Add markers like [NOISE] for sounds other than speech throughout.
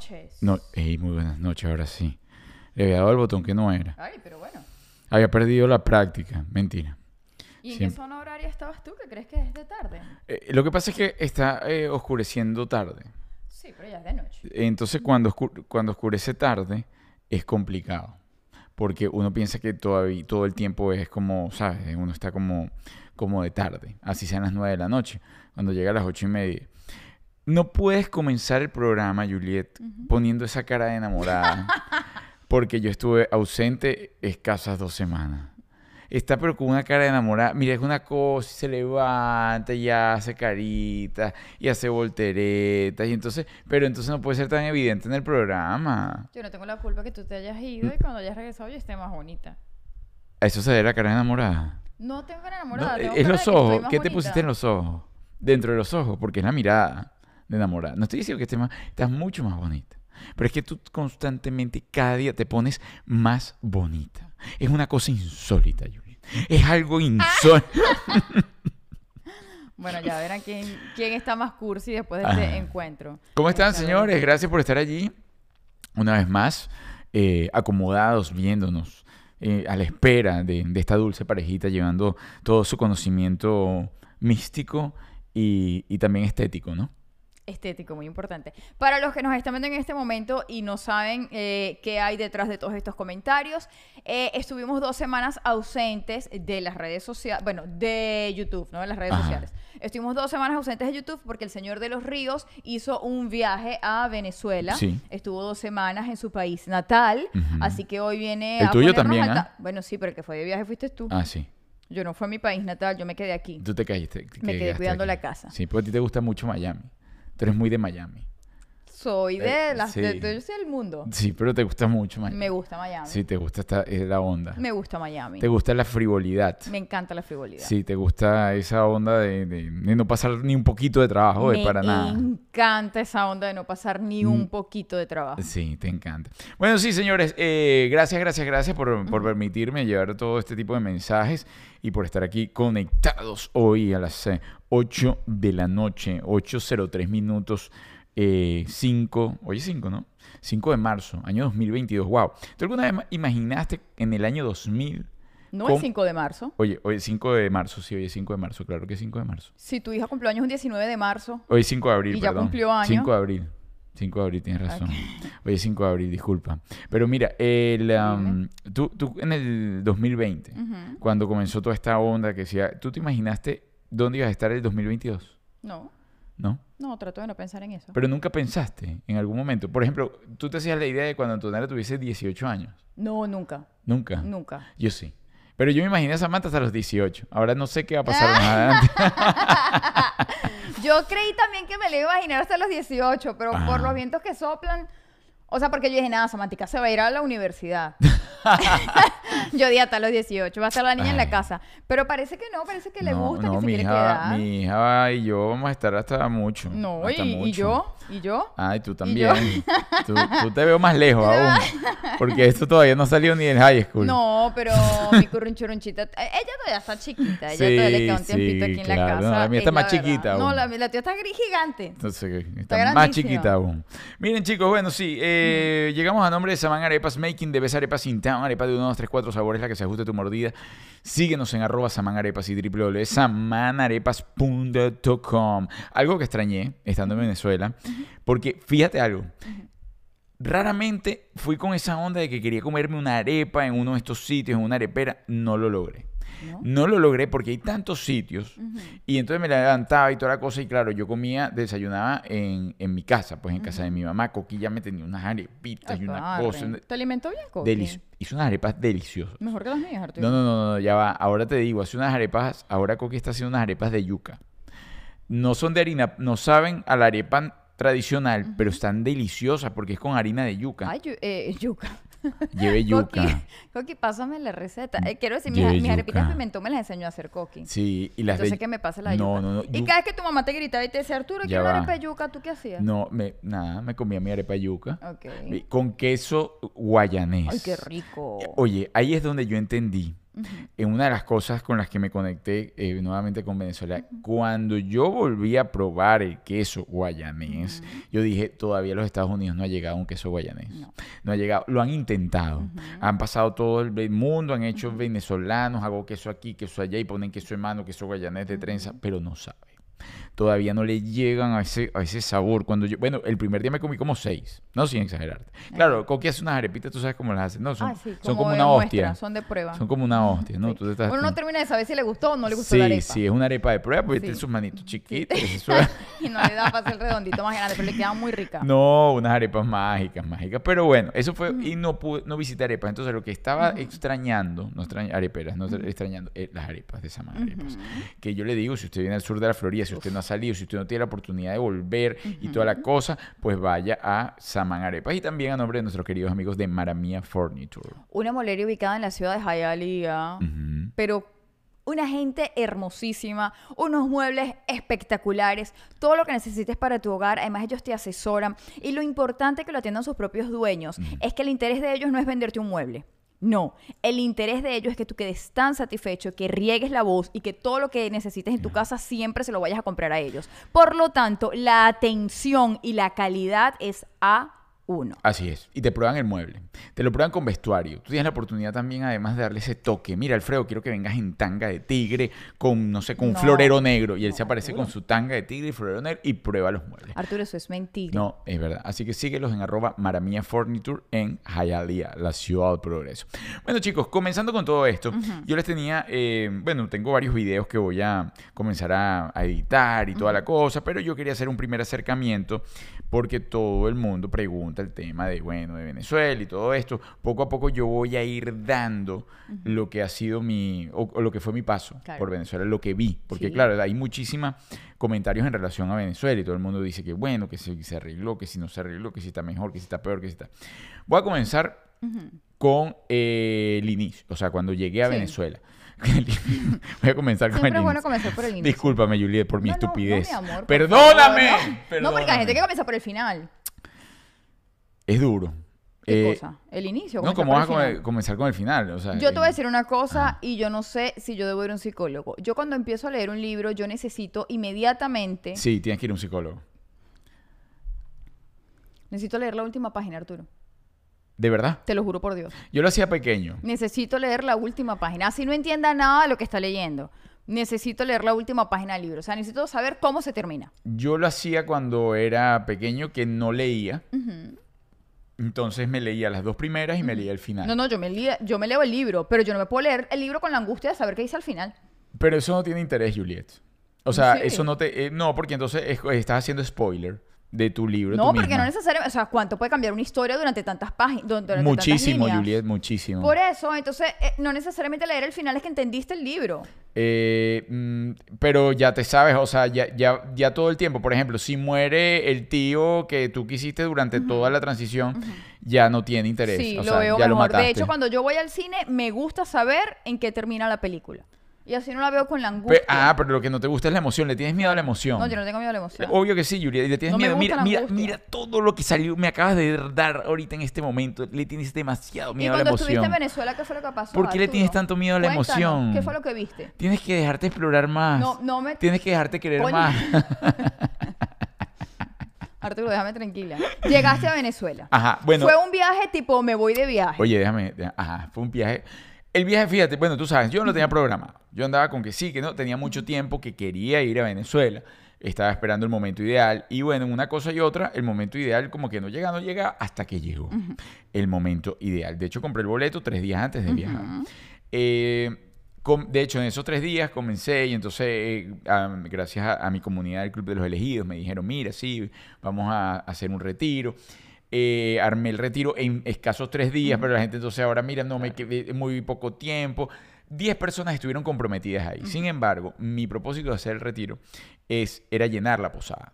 noches. No, ey, muy buenas noches, ahora sí. Le había dado el botón que no era. Ay, pero bueno. Había perdido la práctica. Mentira. ¿Y en Siempre. qué zona horaria estabas tú? ¿Que crees que es de tarde? Eh, lo que pasa es que está eh, oscureciendo tarde. Sí, pero ya es de noche. Entonces, cuando, cuando oscurece tarde, es complicado. Porque uno piensa que todavía, todo el tiempo es como, ¿sabes? Uno está como, como de tarde. Así sean las nueve de la noche. Cuando llega a las ocho y media. No puedes comenzar el programa, Juliet, poniendo esa cara de enamorada. [LAUGHS] porque yo estuve ausente escasas dos semanas. Está pero con una cara de enamorada. Mira, es una cosa, y se levanta y hace carita y hace volteretas. Y entonces, pero entonces no puede ser tan evidente en el programa. Yo no tengo la culpa que tú te hayas ido y cuando hayas regresado yo esté más bonita. A eso se debe la cara de enamorada. No tengo cara No, enamorada. tengo es cara los de ojos. ¿Qué te bonita. pusiste en los ojos? Dentro de los ojos, porque es la mirada de enamorada. No estoy diciendo que estés más, estás mucho más bonita. Pero es que tú constantemente, cada día, te pones más bonita. Es una cosa insólita, Juliet. Es algo insólito. [LAUGHS] Bueno, ya verán quién, quién está más cursi después de este Ajá. encuentro. ¿Cómo están, Está señores? Gracias por estar allí. Una vez más, eh, acomodados, viéndonos, eh, a la espera de, de esta dulce parejita, llevando todo su conocimiento místico y, y también estético, ¿no? Estético, muy importante. Para los que nos están viendo en este momento y no saben eh, qué hay detrás de todos estos comentarios, eh, estuvimos dos semanas ausentes de las redes sociales, bueno, de YouTube, ¿no? De las redes Ajá. sociales. Estuvimos dos semanas ausentes de YouTube porque el señor de los ríos hizo un viaje a Venezuela. Sí. Estuvo dos semanas en su país natal, así que hoy viene El a tuyo también, ta- Bueno, sí, pero el que fue de viaje fuiste tú. Ah, sí. Yo no fue a mi país natal, yo me quedé aquí. Tú te caíste. Me quedé cuidando aquí. la casa. Sí, porque a ti te gusta mucho Miami. Tú eres muy de Miami. Soy de Eh, las sí. de, de- yo soy del mundo. Sí, pero te gusta mucho Miami. Me gusta Miami. Sí, te gusta esta, es la onda. Me gusta Miami. Te gusta la frivolidad. Me encanta la frivolidad. Sí, te gusta esa onda de, de- de no pasar ni un poquito de trabajo, de Me para nada. encanta esa onda de no pasar ni un poquito de trabajo. Sí, te encanta. Bueno, sí, señores, eh, gracias, gracias, gracias por, por permitirme llevar todo este tipo de mensajes y por estar aquí conectados hoy a las eh, 8 de la noche, 8.03 minutos, eh, 5, oye 5, ¿no? 5 de marzo, año 2022, wow. ¿Tú alguna vez ma- imaginaste en el año 2000? No el 5 de marzo. Oye, hoy es 5 de marzo, sí, hoy es 5 de marzo, claro que es 5 de marzo. Si tu hija cumplió años un 19 de marzo, Hoy es 5 de abril, Y ya perdón. cumplió año. 5 de abril. 5 de abril, tienes razón. Hoy es 5 de abril, disculpa. Pero mira, el, um, tú, tú en el 2020, Ujú. cuando comenzó toda esta onda que decía, ¿tú te imaginaste dónde ibas a estar el 2022? no, ¿No? No, trato de no pensar en eso. Pero nunca pensaste en algún momento. Por ejemplo, tú te hacías la idea de cuando Antonella tuviese 18 años. No, nunca, Nunca. nunca. Yo sí. Pero yo me imaginé a Samantha hasta los 18. Ahora no sé qué va a pasar más adelante. [LAUGHS] Yo creí también que me lo iba a imaginar hasta los 18, pero Ajá. por los vientos que soplan. O sea, porque yo dije, nada, Samántica se va a ir a la universidad. [LAUGHS] [LAUGHS] yo dije hasta los 18, va a estar la niña en la casa. Pero parece que no, parece que le no, gusta, no, que se mi quiere hija, quedar. mi hija y yo vamos a estar hasta mucho. No, y, hasta y mucho. yo, y yo. Ay, tú yo? también. [LAUGHS] Tú, tú te veo más lejos aún. Porque esto todavía no salió ni en high school. No, pero mi currunchurunchita, eh, ella todavía está chiquita, ella todavía le queda un tiempito sí, aquí en la casa. No, la mía es está más verdad. chiquita No, la, la tía está gris gigante. Entonces, está, más chiquita aún. Miren, chicos, bueno, sí, eh, llegamos a nombre de Saman Arepas, Making the Best Arepas in Town, arepa de 1, 2, 3, 4 sabores, la que se ajuste a tu mordida. Síguenos en arroba Saman Arepas y www.samanarepas.com. Algo que extrañé estando en Venezuela, porque fíjate algo. Raramente fui con esa onda de que quería comerme una arepa en uno de estos sitios, en una arepera. No lo logré. ¿No? No lo logré porque hay tantos sitios. Y entonces me levantaba y toda la cosa. Y claro, yo comía, desayunaba en, en mi casa, pues en casa de mi mamá. Coqui ya me tenía unas arepitas y una Agarre. cosa. ¿Te alimentó bien, Coqui? Delici- Hizo unas arepas deliciosas. Mejor que las mías, Arturo. No, no, no, no, ya va. Ahora te digo, hace unas arepas. Ahora Coqui está haciendo unas arepas de yuca. No son de harina, no saben a la arepa tradicional, pero están deliciosas porque es con harina de yuca. Ay, eh, yuca. Lleve [LAUGHS] yuca. Coqui, pásame la receta. Eh, quiero decir, mis, mis arepitas pimentón me las enseñó a hacer Coqui. Sí, y las Entonces de... que me pase la No, yuca. no, no, Y cada vez que tu mamá te gritaba y te decía, Arturo, quiero una arepa de yuca, ¿tú qué hacías? No, me, nada, me comía mi arepa de yuca. Ok. Y Con queso guayanés. Ay, qué rico. Oye, ahí es donde yo entendí En una de las cosas con las que me conecté eh, nuevamente con Venezuela, cuando yo volví a probar el queso guayanés, yo dije, todavía los Estados Unidos no ha llegado un queso guayanés. No, ha llegado. Lo han intentado. Han pasado todo el mundo, han hecho venezolanos, hago queso aquí, queso allá y ponen queso en mano, queso guayanés de trenza, pero no sabe todavía no le llegan a ese, a ese sabor. Cuando yo, bueno, el primer día me comí como seis, no sin exagerarte. Claro, Coqui hace unas arepitas, tú sabes cómo las hacen, no, son, ah, son como, una hostia. son de prueba. Son como una hostia, ¿no? Tú Uno no termina de saber si le gustó o no le gustó la arepa. Sí, sí, es una arepa de prueba, porque tiene sus manitos [LAUGHS] chiquitos. [LAUGHS] y no le da para hacer redondito más grande, pero le queda muy rica. No, unas arepas mágicas, mágicas. Pero bueno, eso fue, y no pude, no visité arepas. Entonces lo que estaba extrañando, no extrañando, areperas, no extrañando, eh, las arepas de Samán Arepas. Que yo le digo, si usted viene al sur de la Florida, si usted no ha salido, si usted no tiene la oportunidad de volver y toda la cosa, pues vaya a Saman Arepas y también a nombre de nuestros queridos amigos de Maramia Furniture. Una molería ubicada en la ciudad de Hialeah, pero una gente hermosísima, unos muebles espectaculares, todo lo que necesites para tu hogar. Además, ellos te asesoran. Y lo importante que lo atiendan sus propios dueños es que el interés de ellos no es venderte un mueble. No, el interés de ellos es que tú quedes tan satisfecho, que riegues la voz y que todo lo que necesites en tu casa siempre se lo vayas a comprar a ellos. Por lo tanto, la atención y la calidad es A uno. Así es. Y te prueban el mueble. Te lo prueban con vestuario. Tú tienes la oportunidad también, además, de darle ese toque. Mira, Alfredo, quiero que vengas en tanga de tigre, con, no sé, con un florero negro. Y él se aparece con su tanga de tigre y florero negro y prueba los muebles. Arturo, eso es mentira. No, es verdad. Así que síguelos en arroba Maramia Furniture en Hialeah, la ciudad del progreso. Bueno, chicos, comenzando con todo esto, yo les tenía, eh, bueno, tengo varios videos que voy a comenzar a, editar y toda la cosa, pero yo quería hacer un primer acercamiento porque todo el mundo pregunta el tema de, bueno, de Venezuela y todo esto. Poco a poco yo voy a ir dando lo que ha sido mi, o, lo que fue mi paso por Venezuela, lo que vi. Porque claro, hay muchísimos comentarios en relación a Venezuela y todo el mundo dice que bueno, que si se arregló, que si no se arregló, que si está mejor, que si está peor, que si está... Voy a comenzar con eh, el inicio, o sea, cuando llegué a Venezuela. [LAUGHS] Voy a comenzar con el es bueno comenzar por el [LAUGHS] inicio. Discúlpame, Juliet, por mi estupidez. Perdóname. No, porque hay gente que comienza por el final. Es duro. ¿Qué eh, cosa? ¿El inicio? No, ¿cómo vas a comenzar con el final? yo te voy a decir una cosa y yo no sé si yo debo ir a un psicólogo. Yo cuando empiezo a leer un libro, yo necesito inmediatamente... Sí, tienes que ir a un psicólogo. Necesito leer la última página, Arturo. ¿De verdad? Te lo juro por Dios. Yo lo hacía pequeño. Necesito leer la última página. Así no entienda nada de lo que está leyendo. Necesito leer la última página del libro. O sea, necesito saber cómo se termina. Yo lo hacía cuando era pequeño, que no leía. Entonces me leía las dos primeras y me leía el final. No, no, yo me, leía, yo me leo el libro, pero yo no me puedo leer el libro con la angustia de saber qué dice al final. Pero eso no tiene interés, Juliet. O sea, eso no te... Eh, no, porque entonces estás haciendo spoiler de tu libro. No, porque no necesariamente, o sea, ¿cuánto puede cambiar una historia durante tantas páginas? Muchísimo, Juliet, muchísimo. Por eso, entonces, eh, no necesariamente leer el final es que entendiste el libro. Eh, mm, pero ya te sabes, o sea, ya, ya, ya todo el tiempo, por ejemplo, si muere el tío que tú quisiste durante toda la transición, ya no tiene interés. Sí, lo veo mejor. de hecho, cuando yo voy al cine, me gusta saber en qué termina la película. Y así no la veo con la angustia. ah, pero lo que no te gusta es la emoción. Le tienes miedo a la emoción. No, yo no tengo miedo a la emoción. Obvio que sí, Julia. Le tienes miedo. Mira, mira, mira todo lo que salió. Me acabas de dar ahorita en este momento. Le tienes demasiado miedo a la emoción. cuando estuviste en Venezuela, ¿qué fue lo que pasó? ¿Por qué le tienes tanto miedo a la emoción? ¿Qué fue lo que viste? Tienes que dejarte explorar más. No, no me... Tienes que dejarte querer más. [LAUGHS] Arturo, déjame tranquila. Llegaste a Venezuela. Ajá, bueno. Fue un viaje tipo, me voy de viaje. Oye, déjame. Ajá, fue un viaje. El viaje, fíjate, bueno, tú sabes, yo no tenía programado. Yo andaba con que sí, que no, tenía mucho tiempo, que quería ir a Venezuela. Estaba esperando el momento ideal. Y bueno, una cosa y otra, el momento ideal como que no llega, no llega hasta que llegó el momento ideal. De hecho, compré el boleto tres días antes de viajar. Eh, de hecho, en esos tres días comencé y entonces, eh, gracias a, a, mi comunidad del Club de los Elegidos, me dijeron, mira, sí, vamos a hacer un retiro. Eh, armé el retiro en escasos tres días, pero la gente entonces ahora, mira, no me quedé muy poco tiempo. Diez personas estuvieron comprometidas ahí. Sin embargo, mi propósito de hacer el retiro es, era llenar la posada.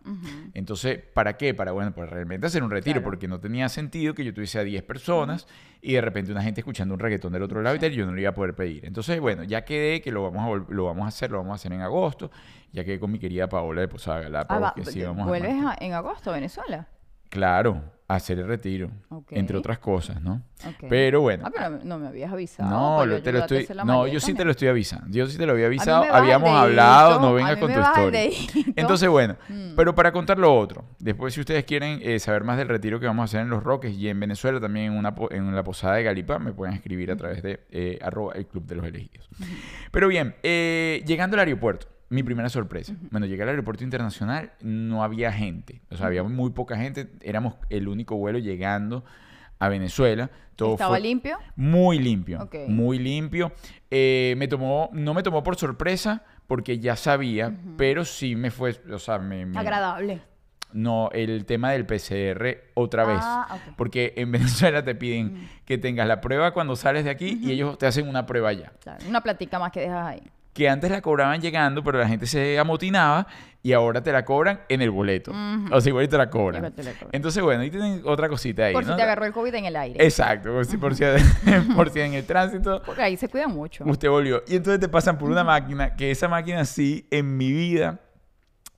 Entonces, ¿para qué? Para, bueno, pues realmente hacer un retiro, porque no tenía sentido que yo tuviese a 10 personas y de repente una gente escuchando un reggaetón del otro lado y yo no lo iba a poder pedir. Entonces, bueno, ya quedé que lo vamos a, lo vamos a hacer, lo vamos a hacer en agosto. Ya quedé con mi querida Paola de Posada Galápagos. Ah, que sí, vamos ¿Vuelves en agosto a Venezuela? Claro, hacer el retiro, entre otras cosas, ¿no? Pero bueno. Ah, pero no me habías avisado. No, para lo- te lo estoy, no, yo sí te lo estoy avisando. Yo sí te lo había avisado. Habíamos hablado, no vengas con tu historia. Entonces, bueno, Mm. pero para contar lo otro, después si ustedes quieren eh, saber más del retiro que vamos a hacer en Los Roques y en Venezuela también en, una, en la posada de Galipá, me pueden escribir a través de eh, arroba el Club de los Elegidos. Pero bien, eh, llegando al aeropuerto, mi primera sorpresa. Bueno, llegué al aeropuerto internacional, no había gente, o sea, había muy poca gente, éramos el único vuelo llegando a Venezuela. Todo ¿Estaba limpio? muy limpio, muy limpio. Eh, me tomó, no me tomó por sorpresa porque ya sabía, pero sí me fue, o sea, me, me- Agradable. no, el tema del PCR otra vez. Ah. Porque en [LAUGHS] Venezuela te piden que tengas la prueba cuando sales de aquí y ellos te hacen una prueba ya. Claro, una platica más que dejas ahí. Que antes la cobraban llegando, pero la gente se amotinaba y ahora te la cobran en el boleto. O sea, igual te la cobran. Igual te la cobran. Entonces, bueno, ahí tienen otra cosita ahí. Por si te agarró el COVID en el aire. Exacto, por si, por si, [LAUGHS] por si en el tránsito Porque ahí se cuida mucho. Usted volvió. Y entonces te pasan por una máquina, que esa máquina sí, en mi vida,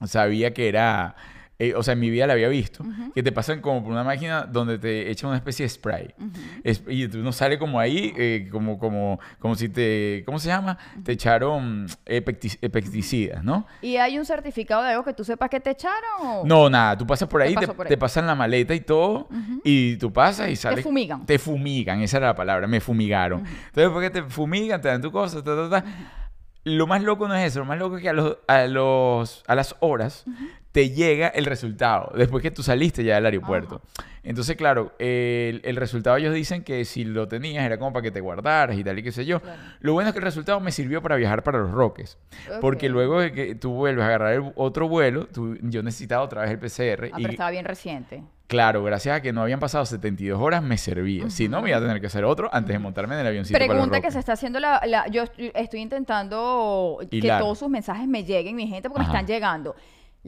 sabía que era, eh, o sea, en mi vida la había visto, que te pasan como por una máquina donde te echan una especie de spray. Es- y tú no sale como ahí, eh, como, como, como si te, ¿cómo se llama? Te echaron eh, pesticidas, ¿no? ¿Y hay un certificado de algo que tú sepas que te echaron? o- No, nada, tú pasas por ahí, te, pasó por ahí. te pasan la maleta y todo, y tú pasas y sales. fumigan. Te fumigan, esa era la palabra, me fumigaron. Entonces, después que te fumigan, te dan tu cosa, ta, ta, ta. Lo más loco no es eso, lo más loco es que a, los, a, los, a las horas te llega el resultado, después que tú saliste ya del aeropuerto. Entonces, claro, el, el resultado ellos dicen que si lo tenías era como para que te guardaras y tal y qué sé yo. Claro. Lo bueno es que el resultado me sirvió para viajar para los Roques. Porque luego de que tú vuelves a agarrar el otro vuelo, tú- yo necesitaba otra vez el PCR. Ah, y pero estaba bien reciente. claro, gracias a que no habían pasado 72 horas, me servía. Si no, me iba a tener que hacer otro antes de montarme en el avioncito para los Pregunta que se está haciendo la, la- Yo estoy intentando que todos sus mensajes me lleguen, mi gente, porque Ajá. me están llegando.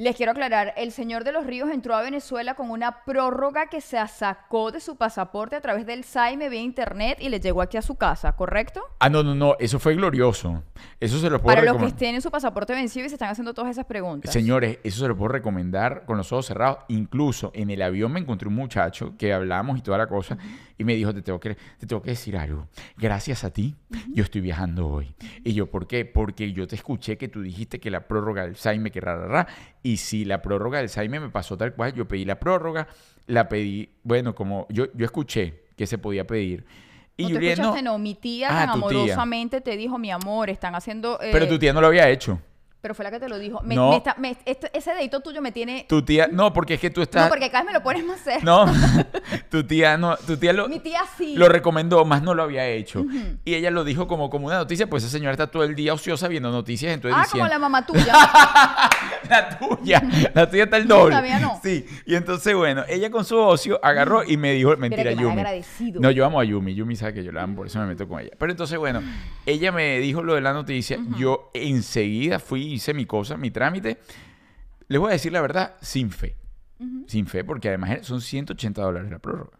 Les quiero aclarar, el señor de los ríos entró a Venezuela con una prórroga que se sacó de su pasaporte a través del SAIME vía internet y le llegó aquí a su casa, ¿correcto? Ah, no, no, no, eso fue glorioso. Eso se lo puedo Para los que tienen su pasaporte vencido y se están haciendo todas esas preguntas. Señores, eso se lo puedo recomendar con los ojos cerrados. Incluso en el avión me encontré un muchacho que hablamos y toda la cosa y me dijo, te tengo, que, te tengo que decir algo. Gracias a ti, yo estoy viajando hoy. Y yo, ¿por qué? Porque yo te escuché que tú dijiste que la prórroga del Saime, que rara, Y si la prórroga del Saime me pasó tal cual, yo pedí la prórroga, la pedí, bueno, como yo, yo escuché que se podía pedir. Y no te escuchaste, no. Mi tía Ah, tía. amorosamente te dijo, mi amor, están haciendo... eh, Pero tu tía no lo había hecho. Pero fue la que te lo dijo. Me- No. me está- me- este- ese dedito tuyo me tiene... Tu tía, no, porque es que tú estás... No, porque cada vez me lo pones más cerca. No, [LAUGHS] tu tía no, tu tía lo, Mi tía sí. lo recomendó, más no lo había hecho. Y ella lo dijo como, como una noticia, pues esa señora está todo el día ociosa viendo noticias, entonces ah, como diciendo, la mamá [LAUGHS] tuya. la tuya, la tuya está el doble. Mía no. Sí, y entonces bueno, ella con su ocio agarró y me dijo, mentira, Yumi. agradecido. No, yo amo a Yumi, Yumi sabe que yo la amo, por eso me meto con ella. Pero entonces bueno, ella me dijo lo de la noticia, yo enseguida fui, hice mi cosa, mi trámite. Les voy a decir la verdad, sin fe. Sin fe, porque además son 180 dólares la prórroga.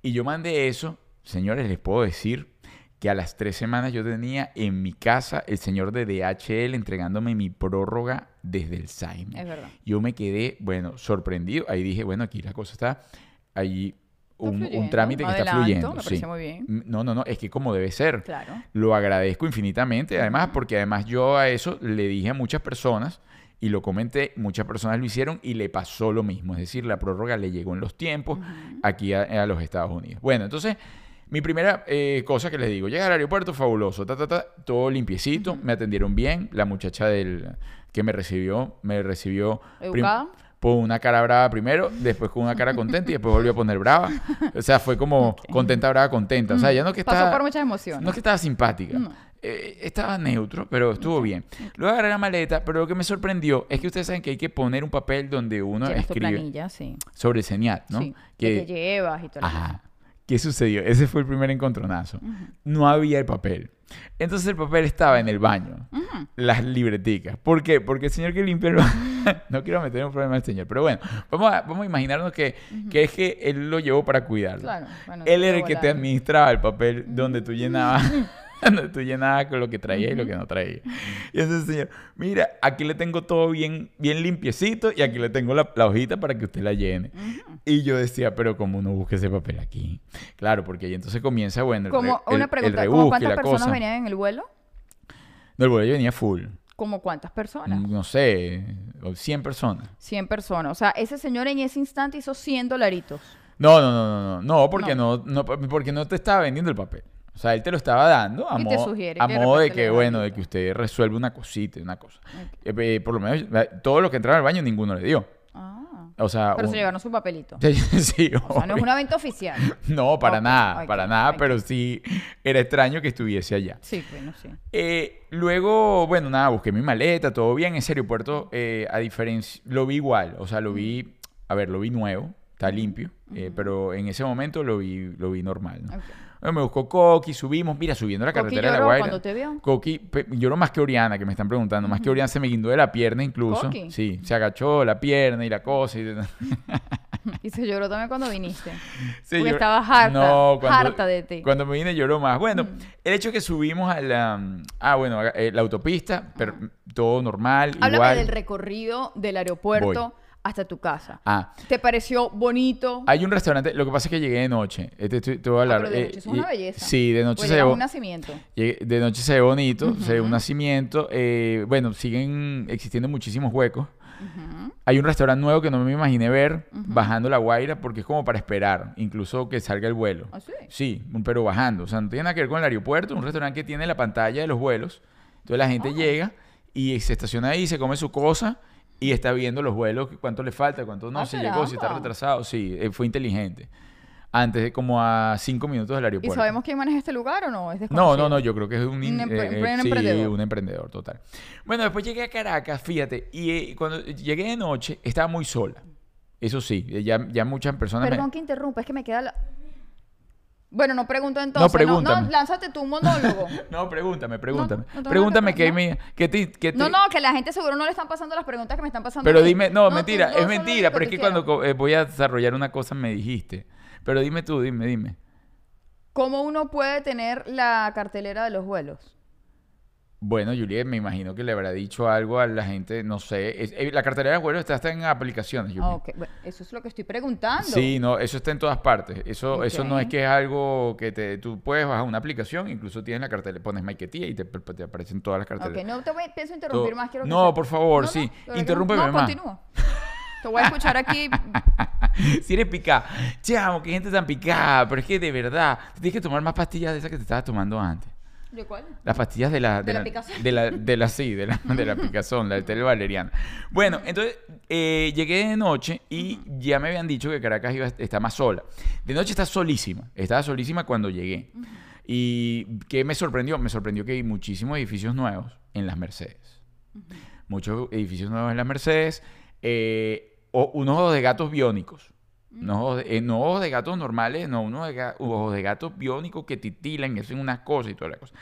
Y yo mandé eso, señores, les puedo decir que a las tres semanas yo tenía en mi casa el señor de DHL entregándome mi prórroga desde el Saime. Es verdad. Yo me quedé, bueno, sorprendido. Ahí dije, bueno, aquí la cosa está, ahí un, trámite que está fluyendo. me sí. muy bien. Mm, No, no, no, es que como debe ser. Claro. Lo agradezco infinitamente, además, porque además yo a eso le dije a muchas personas y lo comenté, muchas personas lo hicieron y le pasó lo mismo. Es decir, la prórroga le llegó en los tiempos aquí a, a los Estados Unidos. Bueno, entonces, mi primera eh, cosa que les digo, llega al aeropuerto, fabuloso, ta, ta, ta, todo limpiecito, me atendieron bien, la muchacha del que me recibió, me recibió ¿Educada? Con una cara brava primero, después con una cara contenta y después volvió a poner brava. O sea, fue como contenta, brava, contenta. O sea, ya no que Pasó estaba... por muchas emociones. No es que estaba simpática. No. Eh, estaba neutro, pero estuvo bien. Luego agarré la maleta, pero lo que me sorprendió es que ustedes saben que hay que poner un papel donde uno Llenas tu escribe planilla, sí. sobre señal, ¿no? Sí. Que te llevas y todo. Ajá. ¿Qué sucedió? Ese fue el primer encontronazo. No había el papel. Entonces el papel estaba en el baño. Ujú. Las libreticas. ¿Por qué? Porque el señor que limpia el baño... [LAUGHS] no quiero meter un problema al señor. Pero bueno, vamos a, vamos a imaginarnos que, que es que él lo llevó para cuidarlo. Claro. Bueno, Él era el que te administraba el papel donde tú llenabas, [LAUGHS] [LAUGHS] donde tú llenabas con lo que traías y lo que no traías. Y entonces, señor, mira, aquí le tengo todo bien, bien limpiecito y aquí le tengo la, la hojita para que usted la llene. Y yo decía, pero ¿cómo uno busca ese papel aquí? Claro, porque ahí entonces comienza, bueno, el, Como re- el- una el pregunta, ¿cómo rebusque, ¿cuántas personas cosa. venían en el vuelo? No, el vuelo venía full. ¿Como cuántas personas? No sé, 100 personas. 100 personas. O sea, ese señor en ese instante hizo 100 dolaritos. No, no, no, no, no, no, porque no. no, porque no te estaba vendiendo el papel. O sea, él te lo estaba dando a modo, sugiere a modo de que, bueno, de que usted resuelve una cosita, una cosa. Eh, eh, por lo menos, eh, todo lo que entraba al baño, ninguno le dio. Ah. O sea, Pero un- se llevaron su papelito. [LAUGHS] sí, O sea, no es una venta oficial. [LAUGHS] No, para nada, para nada, pero sí era extraño que estuviese allá. Sí, bueno, sí. Eh, luego, bueno, nada, busqué mi maleta, todo bien. Ese aeropuerto, eh, a diferencia, lo vi igual, o sea, lo vi, a ver, lo vi nuevo, está limpio, pero en ese momento lo vi, lo vi normal. ¿no? Bueno, me buscó Coqui, subimos, mira, subiendo la carretera de la Guaira. cuando te vio. Coqui, pe- lloró más que Oriana, que me están preguntando, más que Oriana se me guindó de la pierna incluso. ¿Coqui? Sí, se agachó la pierna y la cosa. Y... [LAUGHS] [LAUGHS] Y se lloró también cuando viniste. Sí, Porque estabas harta, No, cuando- harta de ti. Cuando me vine lloró más. Bueno, el hecho que subimos a la... Ah, bueno, eh, la autopista, pero todo normal, Háblame igual. del recorrido del aeropuerto. Hasta tu casa. Ah, ¿Te pareció bonito? hay un restaurante, lo que pasa es que llegué de noche. Este, te, te voy a hablar. Ah, pero de eh, noche eso es una belleza. Sí, de noche Pues se ve, un nacimiento. de noche se ve bonito, se ve un nacimiento. eh, bueno, siguen existiendo muchísimos huecos. Hay un restaurante nuevo que no me imaginé ver bajando la Guaira porque es como para esperar, incluso que salga el vuelo. ¿Ah, sí? Sí, pero bajando. O sea, no tiene nada que ver con el aeropuerto. Un restaurante que tiene la pantalla de los vuelos. Entonces la Ah. gente llega y se estaciona ahí, se come su cosa y está viendo los vuelos, cuánto le falta, cuánto no Ah, se llegó, si está retrasado. Sí, eh, fue inteligente. Antes de como a cinco minutos del ¿Y aeropuerto. sabemos quién maneja este lugar o no? ¿Es No, no, no, yo creo que es un, eh, eh, un sí, emprendedor. un emprendedor total. Bueno, después llegué a Caracas, fíjate, y eh, cuando llegué de noche estaba muy sola. Eso sí, ya, ya muchas personas me- Perdón que interrumpa, es que me queda la... Bueno, no pregunto entonces. No, [LAUGHS] pregúntame. no, lánzate tu monólogo. No, pregúntame, pregúntame. no nada pregúntame preguntar, me, que te, que te- No, no, que la gente seguro no le están pasando las preguntas que me están pasando. Pero dime, no, tú mentira, es mentira, pero es tú que cuando quieras. eh, voy a desarrollar una cosa me dijiste. Pero dime tú, dime, dime. ¿Cómo uno puede tener la cartelera de los vuelos? Bueno, Juliet, me imagino que le habrá dicho algo a la gente, no sé. es- eh, la cartera de vuelo está, está en aplicaciones, Juliet. Ok, bueno, eso es lo que estoy preguntando. Sí, no, eso está en todas partes. Eso, eso no es Ok. que es algo que te, tú puedes bajar una aplicación, incluso tienes la cartera, pones Maiquetía y te, te aparecen todas las Ok, carteras. no te voy, pienso interrumpir Todo- más. Quiero que No, por favor, No, sí. no, Interrúmpeme no, más. continúa. Te voy a escuchar aquí. [LAUGHS] si eres picada. Chamo, qué gente tan picada. Pero es que de verdad, tienes que tomar más pastillas de esas que te estabas tomando antes. ¿De cuál? Las pastillas de la... ¿De la picazón? De la, de la, sí, de la, [LAUGHS] de la picazón, la del valeriana. Bueno, entonces eh, llegué de noche y ya me habían dicho que Caracas iba a estar más sola. De noche está solísima. Estaba solísima cuando llegué. ¿Y qué me sorprendió? Me sorprendió que hay muchísimos edificios nuevos en las Mercedes. Muchos edificios nuevos en las Mercedes. eh, o unos de gatos biónicos. No, ojos de, eh, no ojos de gatos normales, no, unos de ojos de gatos biónicos que titilan y hacen unas cosas y todas las cosas.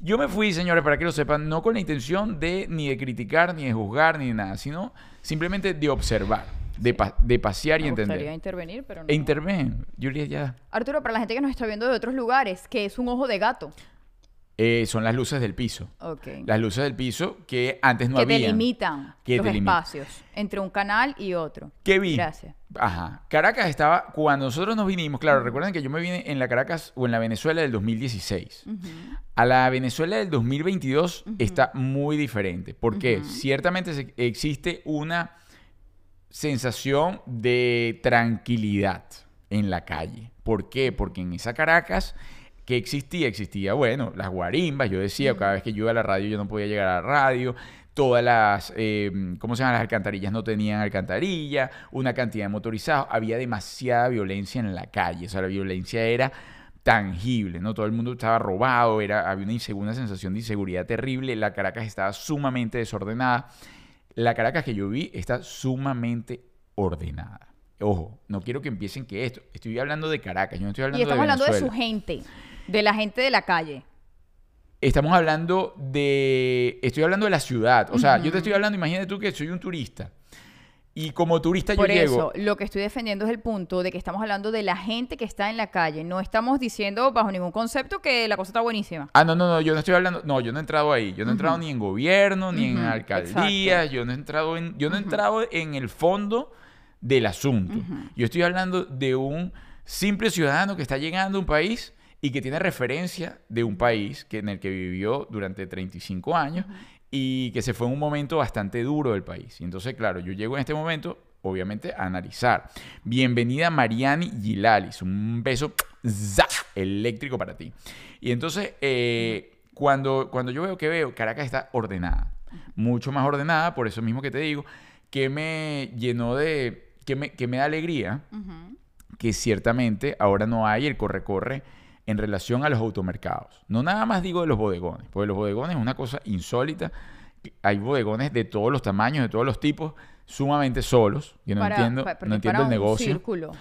Yo me fui, señores, para que lo sepan, no con la intención de ni de criticar, ni de juzgar, ni de nada, sino simplemente de observar, de, pa- de pasear y Me entender. intervenir, pero no. E interven, Julia, ya. Arturo, para la gente que nos está viendo de otros lugares, que es un ojo de gato. Eh, son las luces del piso. Ok. Las luces del piso que antes no que había. delimitan Que los delimitan. espacios entre un canal y otro. ¿Qué vi? Gracias. Ajá. Caracas estaba, cuando nosotros nos vinimos, claro, recuerden que yo me vine en la Caracas o en la Venezuela del 2016. A la Venezuela del 2022 está muy diferente. porque Ciertamente se- existe una sensación de tranquilidad en la calle. ¿Por qué? Porque en esa Caracas que existía, existía, bueno, las guarimbas, yo decía, cada vez que yo iba a la radio yo no podía llegar a la radio, todas las, eh, ¿cómo se llaman? Las alcantarillas no tenían alcantarilla, una cantidad de motorizados, había demasiada violencia en la calle, o sea, la violencia era tangible, ¿no? Todo el mundo estaba robado, era, había una, una sensación de inseguridad terrible, la Caracas estaba sumamente desordenada, la Caracas que yo vi está sumamente ordenada. Ojo, no quiero que empiecen que esto, estoy hablando de Caracas, yo no estoy hablando Y estamos de hablando de su gente, de la gente de la calle. Estamos hablando de. Estoy hablando de la ciudad. O sea, yo te estoy hablando, imagínate tú que soy un turista. Y como turista Por yo eso, llego. lo que estoy defendiendo es el punto de que estamos hablando de la gente que está en la calle. No estamos diciendo bajo ningún concepto que la cosa está buenísima. Ah, no, no, no, yo no estoy hablando. No, yo no he entrado ahí. Yo no he entrado ni en gobierno, ni en alcaldía. Yo no he entrado en. Yo no he entrado en el fondo del asunto. Yo estoy hablando de un simple ciudadano que está llegando a un país y que tiene referencia de un país que, en el que vivió durante 35 años y que se fue en un momento bastante duro del país. Y entonces, claro, yo llego en este momento, obviamente, a analizar. Bienvenida Mariani Gilalis, un beso eléctrico para ti. Y entonces, eh, cuando, cuando yo veo que veo, Caracas está ordenada, mucho más ordenada, por eso mismo que te digo, que me llenó de, que me, que me da alegría, que ciertamente ahora no hay el corre-corre en relación a los automercados. No nada más digo de los bodegones, porque los bodegones es una cosa insólita. Hay bodegones de todos los tamaños, de todos los tipos, sumamente solos. Yo no entiendo, no entiendo el negocio. Círculo.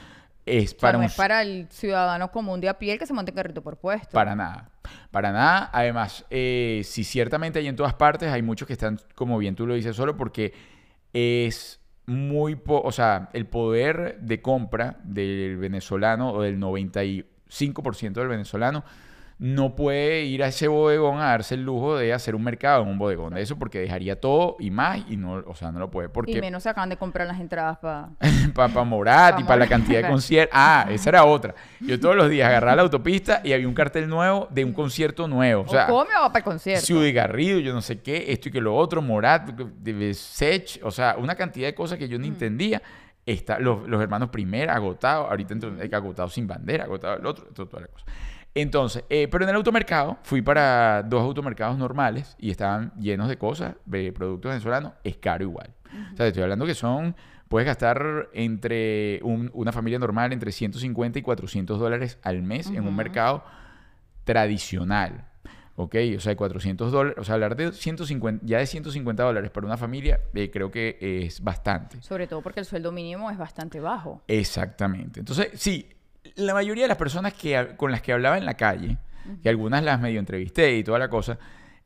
Es para no es para el ciudadano común de a pie que se monte carrito por puesto. Para nada. Para nada. Además, eh, si ciertamente hay en todas partes, hay muchos que están, como bien tú lo dices, solo porque es muy... o sea, el poder de compra del venezolano o del 90 5% del venezolano no puede ir a ese bodegón a darse el lujo de hacer un mercado en un bodegón de eso porque dejaría todo y más y no, o sea, no lo puede. Porque... Y menos se acaban de comprar las entradas para... [LAUGHS] para Morat y para la cantidad de conciertos. Ah, esa era otra. Yo todos los días agarraba la autopista y había un cartel nuevo de un concierto nuevo. O sea, ¿Cómo me va para el concierto? Ciudad Garrido, yo no sé qué, esto y que lo otro, Morat, Sech, o sea, una cantidad de cosas que yo no mm. entendía. Está, los, hermanos primera, agotados, ahorita hay que agotado sin bandera, agotado el otro, toda la cosa. Entonces, eh, pero en el automercado, fui para dos automercados normales y estaban llenos de cosas, de productos venezolanos, es caro igual. O sea, estoy hablando que son, puedes gastar entre una familia normal entre 150 y 400 dólares al mes en un mercado tradicional. ¿Ok? O sea, 400 dólares, o sea, hablar de 150, ya de 150 dólares para una familia, eh, creo que es bastante. Sobre todo porque el sueldo mínimo es bastante bajo. Exactamente. Entonces, sí, la mayoría de las personas que, con las que hablaba en la calle, que algunas las medio entrevisté y toda la cosa,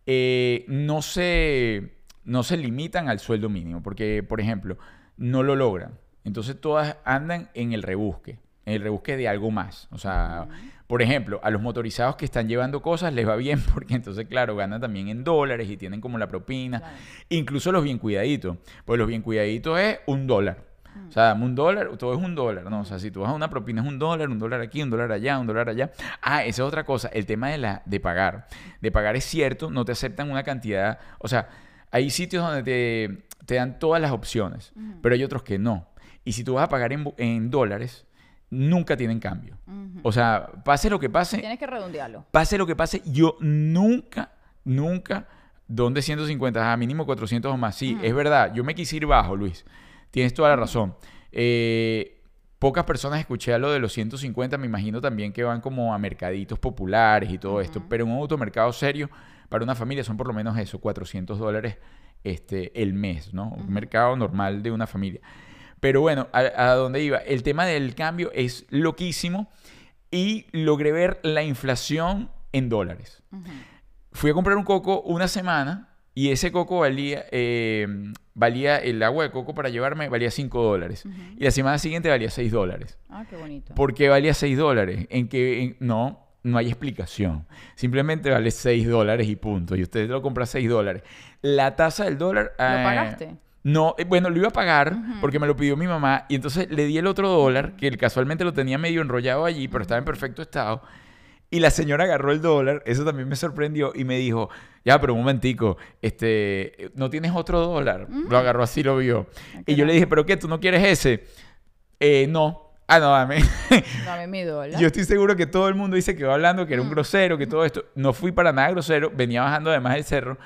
eh, no, se, no se limitan al sueldo mínimo, porque, por ejemplo, no lo logran. Entonces, todas andan en el rebusque, en el rebusque de algo más. O sea, por ejemplo, a los motorizados que están llevando cosas les va bien [LAUGHS] porque entonces, claro, ganan también en dólares y tienen como la propina. Incluso los bien cuidaditos. Pues los bien cuidaditos es un dólar. Mm. O sea, un dólar, todo es un dólar, ¿no? O sea, si tú vas a una propina es un dólar, un dólar aquí, un dólar allá, un dólar allá. Ah, esa es otra cosa, el tema de, la, de pagar. De pagar es cierto, no te aceptan una cantidad, o sea, hay sitios donde te, te dan todas las opciones, pero hay otros que no. Y si tú vas a pagar en, en dólares, nunca tienen cambio. O sea, pase lo que pase. Tienes que redondearlo. Pase lo que pase, yo nunca, nunca, donde 150, a mínimo 400 o más. Sí, es verdad, yo me quise ir bajo, Luis. Tienes toda la razón. Eh, pocas personas escuché a lo de los 150, me imagino también que van como a mercaditos populares y todo esto, pero en un automercado serio, para una familia son por lo menos eso, 400 dólares este, el mes, ¿no? Un mercado normal de una familia. Pero bueno, a, dónde iba. El tema del cambio es loquísimo y logré ver la inflación en dólares. Fui a comprar un coco una semana y ese coco valía, eh, valía el agua de coco para llevarme, valía 5 dólares. Y la semana siguiente valía 6 dólares. Ah, qué bonito. ¿Por qué valía 6 dólares? En que no, no hay explicación. Simplemente vale 6 dólares y punto. Y usted lo compra 6 dólares. La tasa del dólar... ¿Lo eh, pagaste? No, eh, bueno, lo iba a pagar porque me lo pidió mi mamá y entonces le di el otro dólar, que casualmente lo tenía medio enrollado allí, pero estaba en perfecto estado. Y la señora agarró el dólar, eso también me sorprendió y me dijo, ya, pero un momentico, este, ¿no tienes otro dólar? Lo agarró así, lo vio. y yo le dije, ¿pero qué? ¿Tú no quieres ese? Eh, no. Ah, no, dame. Dame mi dólar. Yo estoy seguro que todo el mundo dice que va hablando, que era un grosero, que todo esto. No fui para nada grosero, venía bajando además del cerro.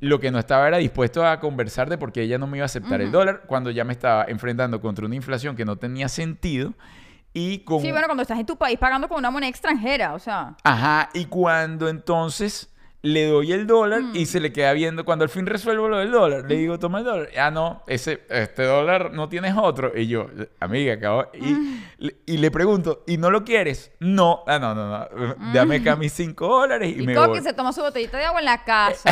Lo que no estaba era dispuesto a conversar de por qué ella no me iba a aceptar el dólar cuando ya me estaba enfrentando contra una inflación que no tenía sentido. Y con... Sí, bueno, cuando estás en tu país pagando con una moneda extranjera, o sea. Ajá, y cuando entonces le doy el dólar y mm. se le queda viendo. Cuando al fin resuelvo lo del dólar, le digo, toma el dólar. Ah, no, ese, este dólar no tienes otro. Y yo, amiga, acabo. Y, [LAUGHS] mm. y le pregunto, ¿y no lo quieres? No, ah, no, no, no. Mm. Dame acá mis cinco dólares y, y me voy. que se toma su botellita de agua en la [LAUGHS] casa.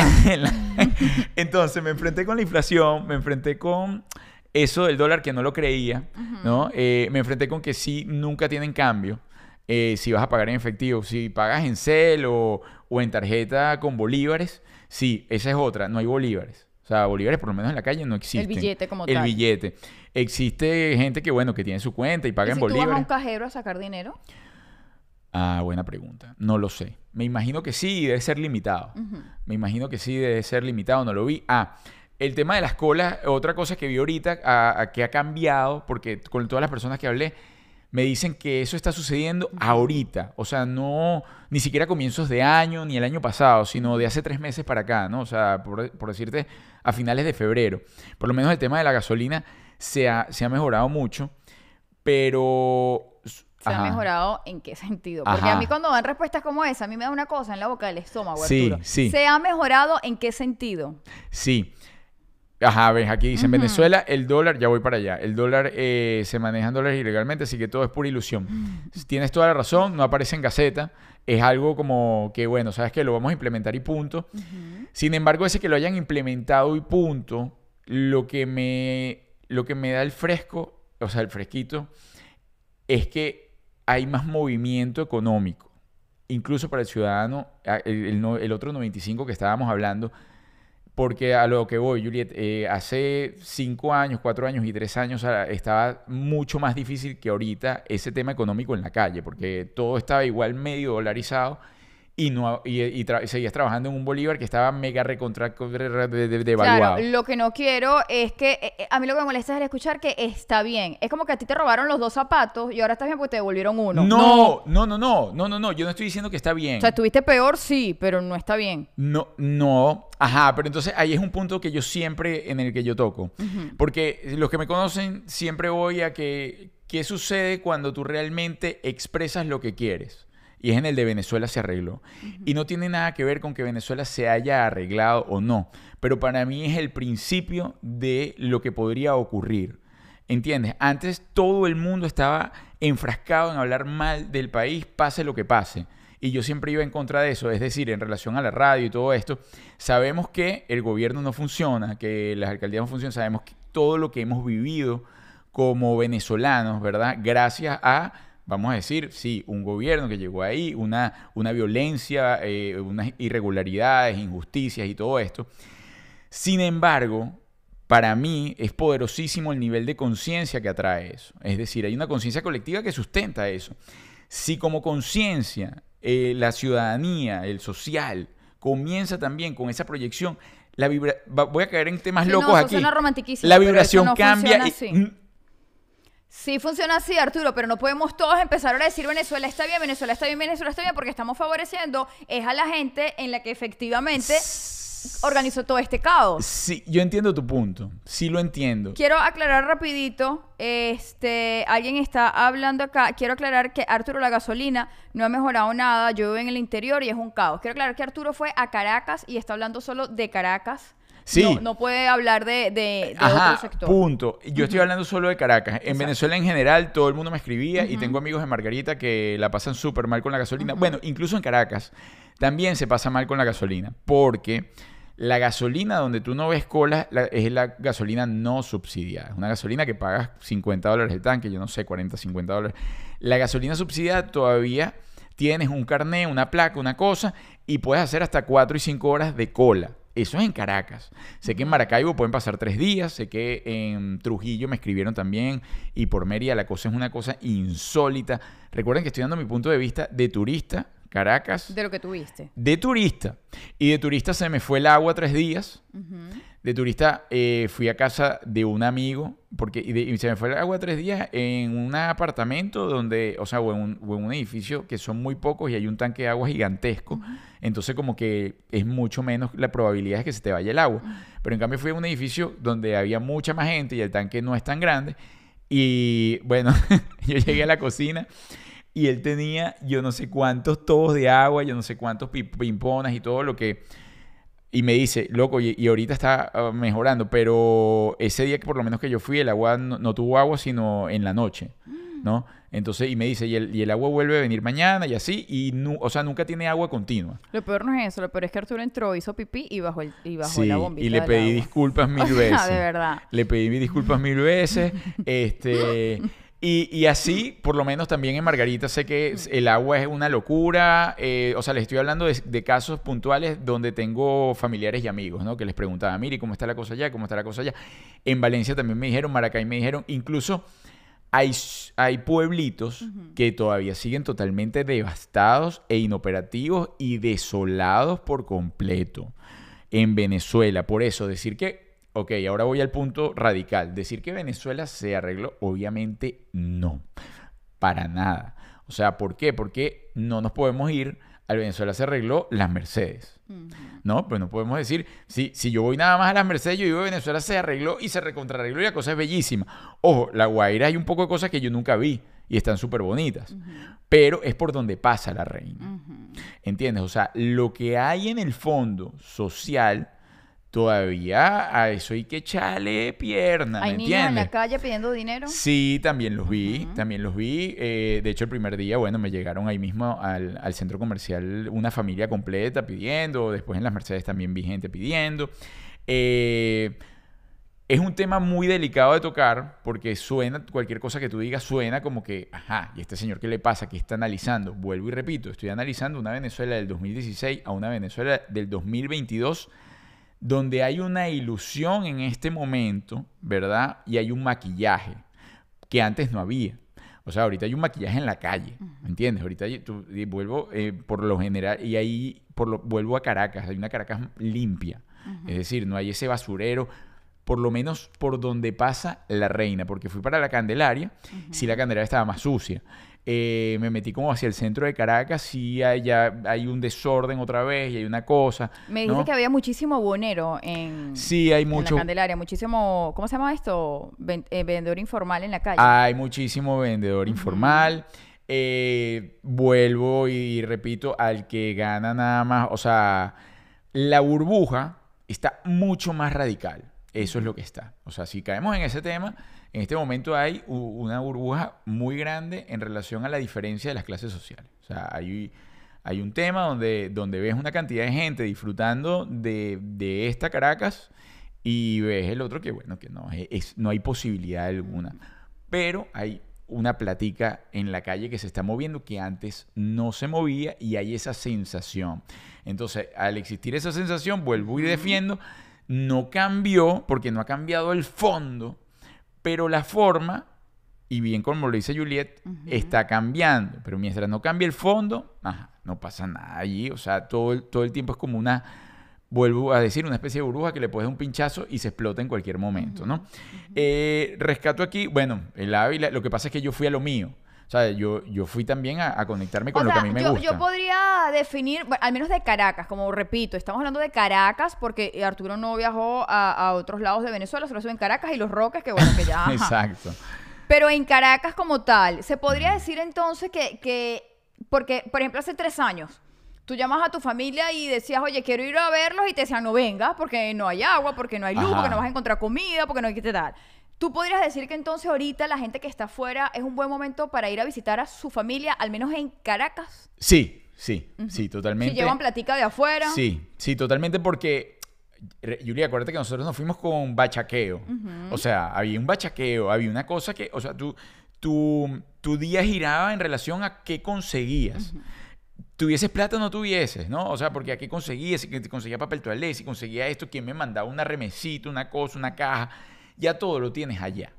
[LAUGHS] Entonces me enfrenté con la inflación, me enfrenté con eso del dólar que no lo creía, ¿no? Eh, me enfrenté con que sí, nunca tienen cambio. Eh, si vas a pagar en efectivo, si pagas en CEL o, en tarjeta con bolívares, sí, esa es otra, no hay bolívares. O sea, bolívares por lo menos en la calle no existen. billete como El tal. billete. Existe gente que, bueno, que tiene su cuenta y paga ¿Y en si tú vas a bolívares. un cajero a sacar dinero? Ah, buena pregunta. No lo sé. Me imagino que sí, debe ser limitado. Me imagino que sí, debe ser limitado. No lo vi. Ah, el tema de las colas, otra cosa que vi ahorita a- a que ha cambiado, porque con todas las personas que hablé, me dicen que eso está sucediendo ahorita. O sea, no ni siquiera comienzos de año ni el año pasado, sino de hace tres meses para acá, ¿no? O sea, por, por decirte, a finales de febrero. Por lo menos el tema de la gasolina se ha, se ha mejorado mucho, pero... ¿Se ha mejorado en qué sentido? Porque Ajá. a mí cuando dan respuestas como esa, a mí me da una cosa en la boca del estómago, Sí, Arturo. sí. ¿Se ha mejorado en qué sentido? Sí. Ajá, ves, aquí dice en. Venezuela el dólar, ya voy para allá, el dólar eh, se maneja en dólares ilegalmente, así que todo es pura ilusión. Tienes toda la razón, no aparece en Gaceta, es algo como que, bueno, sabes que lo vamos a implementar y punto. Sin embargo, ese que lo hayan implementado y punto, lo que me, lo que me da el fresco, o sea, el fresquito, es que hay más movimiento económico, incluso para el ciudadano, el, el otro 95 que estábamos hablando, porque a lo que voy, Juliet, eh, hace cinco años, cuatro años y tres años ah, estaba mucho más difícil que ahorita ese tema económico en la calle, porque todo estaba igual medio dolarizado y no y, y tra- seguías trabajando en un bolívar que estaba mega recontra de- de- de- devaluado. Claro, lo que no quiero es que eh, eh, a mí lo que me molesta es el escuchar que está bien. Es como que a ti te robaron los dos zapatos y ahora estás bien porque te devolvieron uno. No, no, no, no, no, no, no, yo no estoy diciendo que está bien. O sea, estuviste peor, sí, pero no está bien. No, no, ajá, pero entonces ahí es un punto que yo siempre, en el que yo toco. Porque los que me conocen, siempre voy a que, ¿qué sucede cuando tú realmente expresas lo que quieres? Y es en el de Venezuela se arregló. Y no tiene nada que ver con que Venezuela se haya arreglado o no. Pero para mí es el principio de lo que podría ocurrir. ¿Entiendes? Antes todo el mundo estaba enfrascado en hablar mal del país, pase lo que pase. Y yo siempre iba en contra de eso, es decir, en relación a la radio y todo esto, sabemos que el gobierno no funciona, que las alcaldías no funcionan, sabemos que todo lo que hemos vivido como venezolanos, ¿verdad? Gracias a, vamos a decir, sí, un gobierno que llegó ahí, una, una violencia, eh, unas irregularidades, injusticias y todo esto. Sin embargo, para mí es poderosísimo el nivel de conciencia que atrae eso. Es decir, hay una conciencia colectiva que sustenta eso. Si como conciencia eh, la ciudadanía, el social, comienza también con esa proyección, la vibra- voy a caer en temas Sí, locos aquí. suena La pero eso vibración no cambia. funciona y- así. Sí funciona así, Arturo, pero no podemos todos empezar ahora a decir Venezuela está bien, Venezuela está bien, Venezuela está bien, porque estamos favoreciendo es a la gente en la que efectivamente organizó todo este caos. Sí, yo entiendo tu punto. Sí lo entiendo. Quiero aclarar rapidito, este, alguien está hablando acá, quiero aclarar que Arturo la gasolina no ha mejorado nada, yo vivo en el interior y es un caos. Quiero aclarar que Arturo fue a Caracas y está hablando solo de Caracas. Sí. No, no puede hablar de, de- de Ajá, otro sector. punto. Yo estoy hablando solo de Caracas. En Exacto. Venezuela en general todo el mundo me escribía y tengo amigos de Margarita que la pasan súper mal con la gasolina. Bueno, incluso en Caracas también se pasa mal con la gasolina porque la gasolina donde tú no ves cola la- es la gasolina no subsidiada. Es una gasolina que pagas 50 dólares el tanque, yo no sé, 40, 50 dólares. La gasolina subsidiada todavía tienes un carné, una placa, una cosa y puedes hacer hasta 4 y 5 horas de cola. Eso es en Caracas. Sé que en Maracaibo pueden pasar tres días. Sé que en Trujillo me escribieron también. Y por Mérida la cosa es una cosa insólita. Recuerden que estoy dando mi punto de vista de turista. Caracas. De lo que tuviste. De turista. Y de turista se me fue el agua tres días. De turista eh, fui a casa de un amigo. Porque y de- y se me fue el agua tres días en un apartamento donde, o sea, o en, un, o en un edificio que son muy pocos y hay un tanque de agua gigantesco. Entonces, como que es mucho menos la probabilidad de que se te vaya el agua. Pero en cambio, fui a un edificio donde había mucha más gente y el tanque no es tan grande. Y bueno, [LAUGHS] yo llegué a la cocina y él tenía yo no sé cuántos tobos de agua, yo no sé cuántos pi- pimponas y todo lo que... Y me dice, loco, y, y ahorita está ah, mejorando, pero ese día que por lo menos que yo fui, el agua no, no tuvo agua sino en la noche, ¿no? Entonces, y me dice, y el, y el agua vuelve a venir mañana y así, y nu- o sea, nunca tiene agua continua. Lo peor no es eso, lo peor es que Arturo entró, hizo pipí y bajó, el, y bajó Sí, la bombita y le pedí agua. disculpas mil [LAUGHS] sea, veces. de verdad. Le pedí mis disculpas mil veces. [LAUGHS] Este, Y, y así, por lo menos también en Margarita sé que el agua es una locura. eh, o sea, les estoy hablando de, de casos puntuales donde tengo familiares y amigos, ¿no? Que les preguntaba, mire, ¿cómo está la cosa allá? ¿Cómo está la cosa allá? En Valencia también me dijeron, Maracay me dijeron, incluso hay, hay pueblitos que todavía siguen totalmente devastados e inoperativos y desolados por completo en Venezuela. Por eso, decir que, ok, ahora voy al punto radical. Decir que Venezuela se arregló, obviamente no, para nada. O sea, ¿por qué? Porque no nos podemos ir al Venezuela se arregló las Mercedes. ¿no? Pues no podemos decir, si, si yo voy nada más a las Mercedes, yo digo Venezuela se arregló y se recontrarregló y la cosa es bellísima. Ojo, La Guaira hay un poco de cosas que yo nunca vi y están súper bonitas, pero es por donde pasa la reina. ¿Entiendes? O sea, lo que hay en el fondo social, todavía a eso hay que echarle pierna, ¿me Hay niños en la calle pidiendo dinero. Sí, también los vi, también los vi. Eh, de hecho, el primer día, bueno, me llegaron ahí mismo al, al centro comercial una familia completa pidiendo. Después en las Mercedes también vi gente pidiendo. Eh, es un tema muy delicado de tocar porque suena, cualquier cosa que tú digas suena como que, ajá, ¿y este señor qué le pasa? ¿Qué está analizando? Vuelvo y repito, estoy analizando una Venezuela del 2016 a una Venezuela del 2022 donde hay una ilusión en este momento, ¿verdad? Y hay un maquillaje que antes no había. O sea, ahorita hay un maquillaje en la calle, ¿me entiendes? Ahorita hay- tú- y vuelvo eh, por lo general, y ahí por lo, vuelvo a Caracas, hay una Caracas limpia. Es decir, no hay ese basurero, por lo menos por donde pasa la reina, porque fui para la Candelaria, sí la Candelaria estaba más sucia. Eh, me metí como hacia el centro de Caracas, sí hay, ya hay un desorden otra vez y hay una cosa. Me dijiste ¿no? que había muchísimo bonero en, Sí, hay en mucho, la Candelaria, muchísimo, ¿cómo se llama esto? Ven- eh, vendedor informal en la calle. Hay muchísimo vendedor informal. Eh, vuelvo y repito, al que gana nada más, o sea, la burbuja está mucho más radical. Eso es lo que está. O sea, si caemos en ese tema, en este momento hay una burbuja muy grande en relación a la diferencia de las clases sociales. O sea, hay, hay un tema donde, donde ves una cantidad de gente disfrutando de, de esta Caracas y ves el otro que, bueno, que no, es- no hay posibilidad alguna. Pero hay una platica en la calle que se está moviendo que antes no se movía y hay esa sensación. Entonces, al existir esa sensación, vuelvo y defiendo, no cambió, porque no ha cambiado el fondo, pero la forma, y bien como lo dice Juliet, está cambiando. Pero mientras no cambie el fondo, ajá, no pasa nada allí. O sea, todo el, todo el tiempo es como una, vuelvo a decir, una especie de burbuja que le puedes un pinchazo y se explota en cualquier momento, ¿no? Eh, rescato aquí, bueno, el Ávila, lo que pasa es que yo fui a lo mío. O sea, yo, yo fui también a, a conectarme con O lo sea, que a mí me yo, gusta. yo podría definir, bueno, al menos de Caracas, como repito, estamos hablando de Caracas porque Arturo no viajó a, a otros lados de Venezuela, solo en Caracas y Los Roques, que bueno, que ya... [LAUGHS] ajá. Exacto. Pero en Caracas como tal, se podría decir entonces que, que, porque, por ejemplo, hace tres años, tú llamas a tu familia y decías, oye, quiero ir a verlos y te decían, no venga, porque no hay agua, porque no hay luz, Ajá. porque no vas a encontrar comida, porque no hay que te dar. Tú podrías decir que entonces ahorita la gente que está afuera es un buen momento para ir a visitar a su familia, al menos en Caracas. Sí, sí, sí, totalmente. Si llevan platica de afuera. Sí, sí, totalmente porque, Julia, acuérdate que nosotros nos fuimos con bachaqueo. O sea, había un bachaqueo, había una cosa que, o sea, tú, tu, tu día giraba en relación a qué conseguías. Tuvieses plata o no tuvieses, ¿no? O sea, porque aquí conseguía, si conseguía papel toalé, si conseguía esto, quién me mandaba una remesita, una cosa, una caja, ya todo lo tienes allá.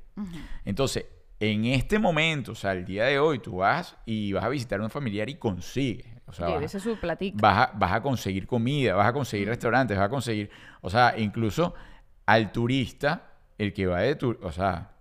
Entonces, en este momento, o sea, el día de hoy, tú vas y vas a visitar a un familiar y consigues. O sea, vas- su platica. vas a, vas a conseguir comida, vas a conseguir restaurantes, vas a conseguir, o sea, incluso al turista, el que va de tur, o sea,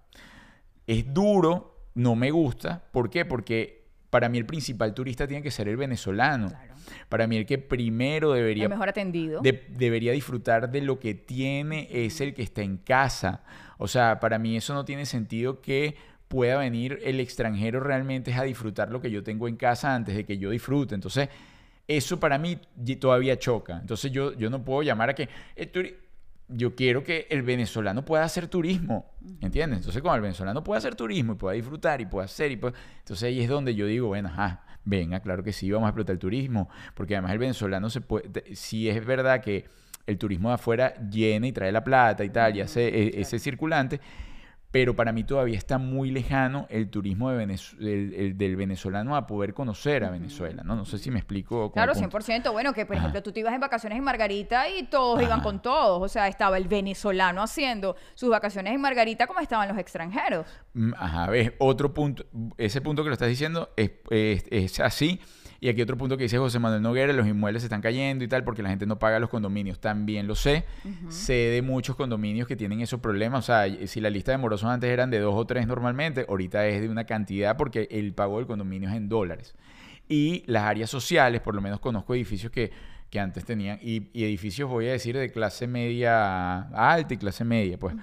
es duro, no me gusta, ¿por qué? Porque para mí el principal turista tiene que ser el venezolano. Claro. Para mí el que primero debería El mejor atendido. de- debería disfrutar de lo que tiene es el que está en casa. O sea, para mí eso no tiene sentido que pueda venir el extranjero realmente a disfrutar lo que yo tengo en casa antes de que yo disfrute. Entonces, eso para mí todavía choca. Entonces, yo, yo no puedo llamar a que el turi- yo quiero que el venezolano pueda hacer turismo, ¿entiendes? Entonces, cuando el venezolano pueda hacer turismo y pueda disfrutar y pueda hacer, y pueda- entonces ahí es donde yo digo, bueno, ajá, venga, claro que sí, vamos a explotar el turismo, porque además el venezolano se puede, sí es verdad que el turismo de afuera llena y trae la plata y tal, y hace e- ese circulante, pero para mí todavía está muy lejano el turismo de Venez- el- el del venezolano a poder conocer a Venezuela, ¿no? No sé si me explico. Claro, el punto. 100%. Bueno, que por Ajá. ejemplo tú te ibas en vacaciones en Margarita y todos iban Ajá. con todos. O sea, estaba el venezolano haciendo sus vacaciones en Margarita como estaban los extranjeros. Mm, Ajá, ves, otro punto, ese punto que lo estás diciendo es, es- es así. Y aquí otro punto que dice José Manuel Noguera, los inmuebles se están cayendo y tal porque la gente no paga los condominios. También lo sé. Sé de muchos condominios que tienen esos problemas. O sea, si la lista de morosos antes eran de dos o tres normalmente, ahorita es de una cantidad porque el pago del condominio es en dólares. Y las áreas sociales, por lo menos conozco edificios que, que antes tenían, y, y edificios, voy a decir, de clase media alta y clase media, pues.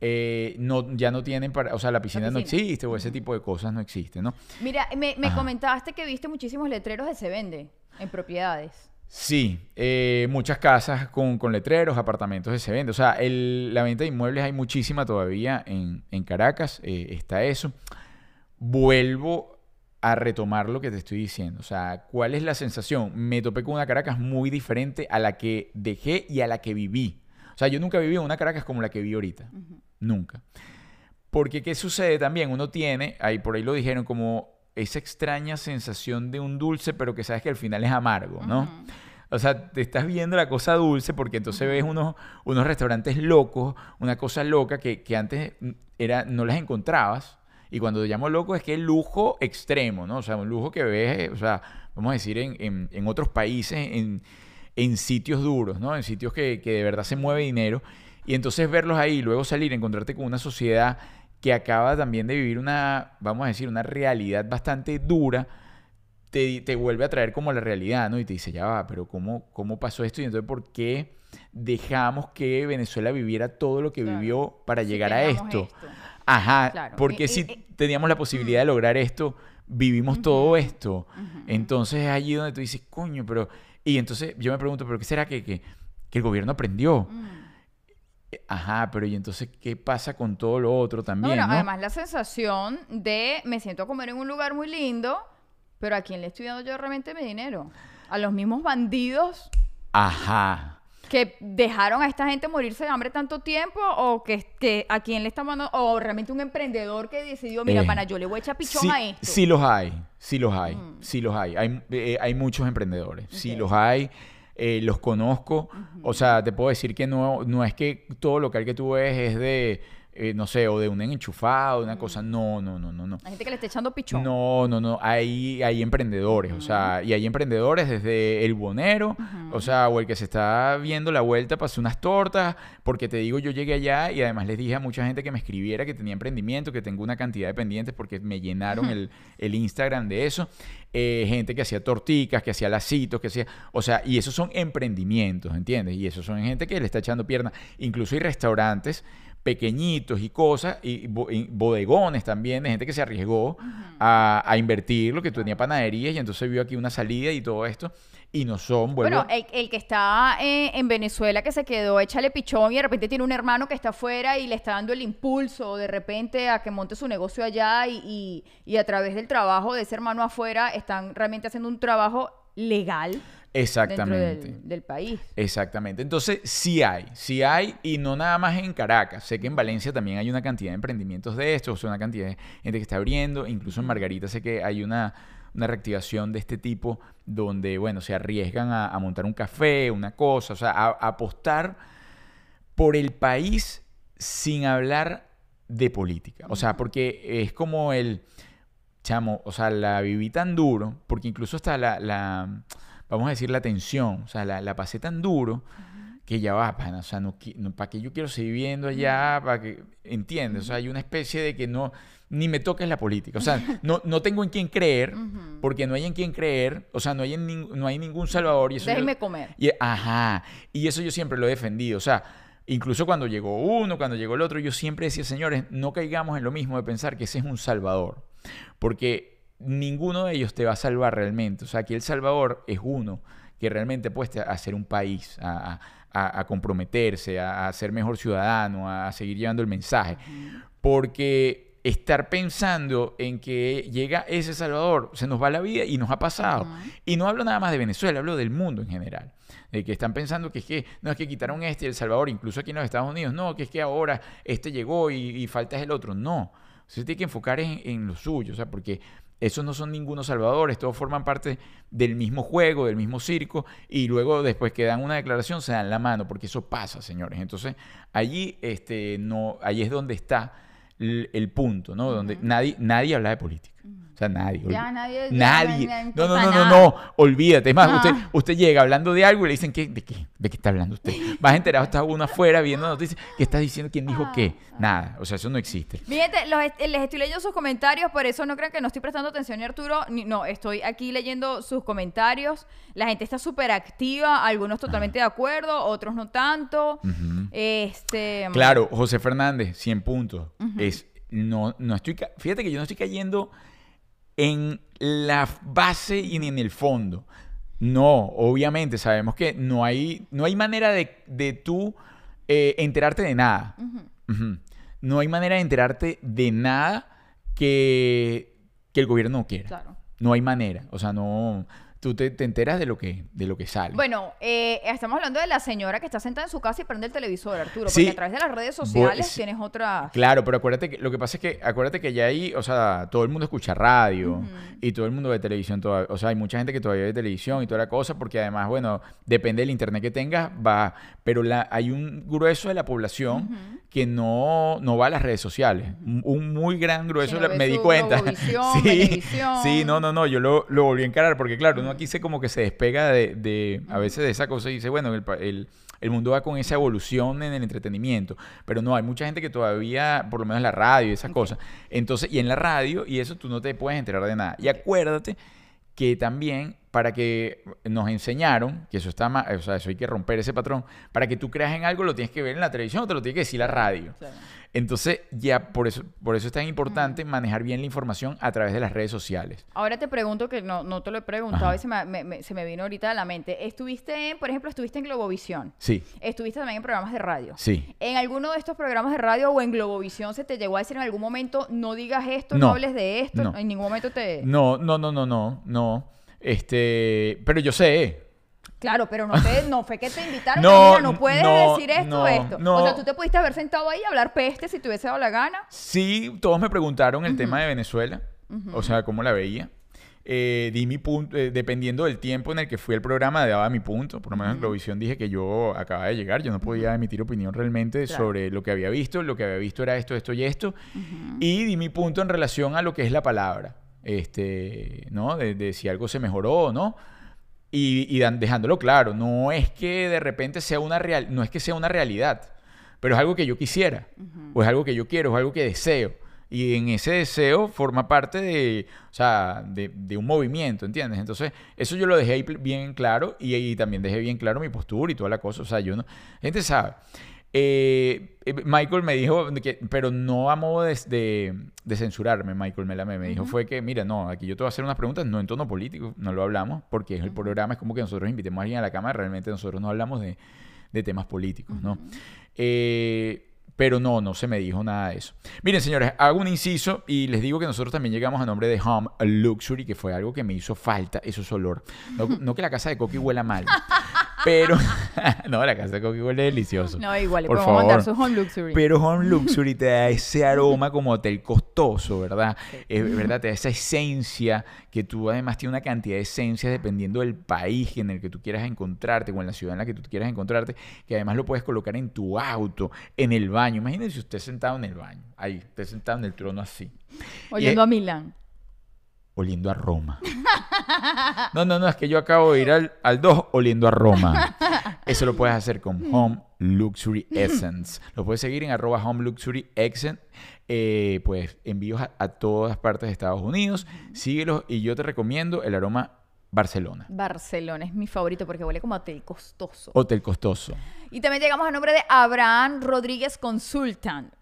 Eh, no, ya no tienen para, o sea, la piscina, no piscina. existe o ese tipo de cosas no existen, ¿no? Mira, me, me comentaste que viste muchísimos letreros de se vende en propiedades. Sí, eh, muchas casas con, con letreros, apartamentos que se venden. O sea, el- la venta de inmuebles hay muchísima todavía en, en Caracas, eh, está eso. Vuelvo a retomar lo que te estoy diciendo. O sea, ¿cuál es la sensación? Me topé con una Caracas muy diferente a la que dejé y a la que viví. O sea, yo nunca viví en una Caracas como la que viví ahorita. Nunca. Porque ¿qué sucede también? Uno tiene, ahí por ahí lo dijeron, como esa extraña sensación de un dulce, pero que sabes que al final es amargo, ¿no? O sea, te estás viendo la cosa dulce porque entonces ves unos, unos restaurantes locos, una cosa loca que, que antes era, no las encontrabas. Y cuando te llamo loco es que es lujo extremo, ¿no? O sea, un lujo que ves, eh, o sea, vamos a decir, en, en- en otros países, en, en sitios duros, ¿no? En sitios que, que de verdad se mueve dinero. Y entonces verlos ahí, luego salir, encontrarte con una sociedad que acaba también de vivir una, vamos a decir, una realidad bastante dura, te, te vuelve a traer como la realidad, ¿no? Y te dice, ya va, pero ¿cómo, cómo pasó esto? Y entonces, ¿por qué dejamos que Venezuela viviera todo lo que Claro. vivió para Si llegar a esto? esto. Ajá, Claro. porque si teníamos la posibilidad de lograr esto, vivimos todo esto. Entonces es allí donde tú dices, coño, pero... Y entonces yo me pregunto, ¿pero qué será que, que, que el gobierno aprendió? Mm. Ajá, pero ¿y entonces qué pasa con todo lo otro No, también, bueno, no? además la sensación de me siento a comer en un lugar muy lindo, pero ¿a quién le estoy dando yo realmente mi dinero? A los mismos bandidos Ajá. Que dejaron a esta gente morirse de hambre tanto tiempo o que, que a quién le están mandando o realmente un emprendedor que decidió mira Eh, pana yo le voy a echar pichón sí, a esto sí los hay, sí los hay, sí los hay. Hay, eh, hay muchos emprendedores, sí los hay, eh, los conozco. O sea, te puedo decir que no, no es que todo local que tú ves es de, eh, no sé, o de un enchufado, una cosa. No, no, no, no, no. hay gente que le está echando pichón No, no, no. Hay, hay emprendedores, o sea, y hay emprendedores desde el bonero, o sea, o el que se está viendo la vuelta para hacer unas tortas, porque te digo, yo llegué allá y además les dije a mucha gente que me escribiera que tenía emprendimiento, que tengo una cantidad de pendientes porque me llenaron el, [LAUGHS] el Instagram de eso. Eh, gente que hacía torticas, que hacía lacitos, que hacía, o sea, y esos son emprendimientos, ¿entiendes? Y esos son gente que le está echando pierna. Incluso hay restaurantes pequeñitos y cosas, y, bo- y bodegones también, de gente que se arriesgó a, a invertir lo que tenía panaderías y entonces vio aquí una salida y todo esto, y no son, Bueno, el, el que está eh, en Venezuela que se quedó, échale pichón y de repente tiene un hermano que está afuera y le está dando el impulso de repente a que monte su negocio allá y, y- y a través del trabajo de ese hermano afuera están realmente haciendo un trabajo legal Exactamente. del, del país. Exactamente. Entonces, sí hay, sí hay, y no nada más en Caracas. Sé que en Valencia también hay una cantidad de emprendimientos de estos, o sea, una cantidad de gente que está abriendo. Incluso en Margarita sé que hay una, una reactivación de este tipo donde, bueno, se arriesgan a, a montar un café, una cosa, o sea, a, a apostar por el país sin hablar de política. O sea, porque es como el, chamo, o sea, la viví tan duro, porque incluso hasta la, la vamos a decir, la tensión, o sea, la, la pasé tan duro que ya va, pana, o sea, no, no, ¿para qué yo quiero seguir viviendo allá? ¿Para que, entiendes? O sea, hay una especie de que no, ni me toques la política, o sea, no, no tengo en quién creer, porque no hay en quién creer, o sea, no hay, en nin- no hay ningún salvador y eso yo- Déjenme comer. y, ajá, y eso yo siempre lo he defendido, o sea, incluso cuando llegó uno, cuando llegó el otro, yo siempre decía, señores, no caigamos en lo mismo de pensar que ese es un salvador, porque ninguno de ellos te va a salvar realmente, o sea, aquí el salvador es uno que realmente puede hacer un país, a, a- a- a comprometerse, a, a ser mejor ciudadano, a, seguir llevando el mensaje, porque estar pensando en que llega ese Salvador, se nos va la vida y nos ha pasado. Y no hablo nada más de Venezuela, hablo del mundo en general. De que están pensando que es que no es que quitaron este y El Salvador, incluso aquí en los Estados Unidos, no, que es que ahora este llegó y, falta es el otro. No, se tiene que enfocar en, en lo suyo, o sea, porque esos no son ningunos salvadores, todos forman parte del mismo juego, del mismo circo, y luego después que dan una declaración se dan la mano, porque eso pasa, señores. Entonces, allí, este, no, allí es donde está el, punto, ¿no? Donde nadie, nadie habla de política. O sea, nadie. Ya nadie. nadie. no, no, no, no, no, olvídate. Es más, usted, usted llega hablando de algo y le dicen, ¿qué, ¿de qué? ¿De qué está hablando usted? [LAUGHS] Vas enterado, está uno afuera viendo noticias. ¿Qué está diciendo? ¿Quién dijo qué? Ah. Nada. O sea, eso no existe. Fíjate, los, les estoy leyendo sus comentarios, por eso no crean que no estoy prestando atención, Arturo. no, estoy aquí leyendo sus comentarios. La gente está súper activa, algunos totalmente de acuerdo, otros no tanto. Este. Claro, José Fernández, 100 puntos. Es. No, no estoy. Fíjate que yo no estoy cayendo en la base y en el fondo. No, obviamente, sabemos que no hay, no hay manera de, de tú eh, enterarte de nada. No hay manera de enterarte de nada que, que el gobierno no quiera. No hay manera. O sea, no tú te, enteras de lo que de lo que sale. Bueno, eh, estamos hablando de la señora que está sentada en su casa y prende el televisor, Arturo, porque a través de las redes sociales tienes otra... Claro, pero acuérdate que lo que pasa es que acuérdate que ya ahí, o sea, todo el mundo escucha radio y todo el mundo ve televisión todavía, o sea, hay mucha gente que todavía ve televisión y toda la cosa porque además, bueno, depende del internet que tengas, va, pero la, hay un grueso de la población que no, no va a las redes sociales, un muy gran grueso, me di cuenta. [LAUGHS] sí, sí, no, no, no, yo lo, lo volví a encarar porque claro, aquí se como que se despega de, a veces de esa cosa y dice, bueno, el, el, mundo va con esa evolución en el entretenimiento, pero no, hay mucha gente que todavía, por lo menos la radio y esas cosas, entonces, y en la radio y eso tú no te puedes enterar de nada. Y acuérdate que también para que nos enseñaron, que eso está o sea, eso hay que romper ese patrón, para que tú creas en algo lo tienes que ver en la televisión o te lo tiene que decir la radio. Entonces, ya por eso, por eso es tan importante manejar bien la información a través de las redes sociales. Ahora te pregunto, que no, no te lo he preguntado y se me, se me, vino ahorita a la mente. Estuviste, por ejemplo, estuviste en Globovisión. Sí. Estuviste también en programas de radio. Sí. ¿En alguno de estos programas de radio o en Globovisión se te llegó a decir en algún momento, no digas esto, no, hables de esto? En ningún momento te... No, no, no, no, no, no. Este, pero yo sé, Claro, pero no, no fue que te invitaron. [LAUGHS] No, no puedes decir esto, esto. o sea, tú te pudiste haber sentado ahí y hablar peste si te hubiese dado la gana. Sí, todos me preguntaron el tema de Venezuela. O sea, cómo la veía. Eh, di mi punto, eh, dependiendo del tiempo en el que fui al programa, daba mi punto. Por lo menos en Globovisión dije que yo acababa de llegar, yo no podía emitir opinión realmente sobre lo que había visto. Lo que había visto era esto, esto y esto. Y di mi punto en relación a lo que es la palabra. Este, ¿no? De, de si algo se mejoró o no. Y, dejándolo claro, no es que de repente sea una real, no es que sea una realidad, pero es algo que yo quisiera, o es algo que yo quiero, o es algo que deseo. Y en ese deseo forma parte de, o sea, de, un movimiento, ¿entiendes? Entonces, eso yo lo dejé ahí bien claro y, y, también dejé bien claro mi postura y toda la cosa. O sea, yo no... Gente sabe. Eh, Michael me dijo, que, pero no a modo de, censurarme, Michael Melame me dijo, fue que, mira, no, aquí yo te voy a hacer unas preguntas, no en tono político, no lo hablamos, porque es el programa, es como que nosotros invitemos a alguien a la cámara, realmente nosotros no hablamos de, temas políticos, ¿no? Eh, pero no, no se me dijo nada de eso. Miren, señores, hago un inciso y les digo que nosotros también llegamos a nombre de Home Luxury, que fue algo que me hizo falta, eso es olor. No, no que la casa de Coqui huela mal, [LAUGHS] pero, [LAUGHS] no, la casa de Coqui huele delicioso. No, igual, le podemos mandar su Home Luxury. Pero Home Luxury te da ese aroma como hotel costoso, ¿verdad? Es ¿Verdad? Te da esa esencia que tú además tienes una cantidad de esencias dependiendo del país en el que tú quieras encontrarte o en la ciudad en la que tú quieras encontrarte, que además lo puedes colocar en tu auto, en el baño. Imagínense usted sentado en el baño, ahí, usted sentado en el trono así. Oyendo a Milán oliendo a Roma. No, no, no, es que yo acabo de ir al, al 2 oliendo a Roma. Eso lo puedes hacer con Home Luxury Essence. Lo puedes seguir en arroba Home Luxury Essence. Eh, pues envíos a, todas partes de Estados Unidos. Síguelos y yo te recomiendo el aroma Barcelona. Barcelona es mi favorito porque huele como hotel costoso. Hotel costoso. Y también llegamos al nombre de Abraham Rodríguez Consultant.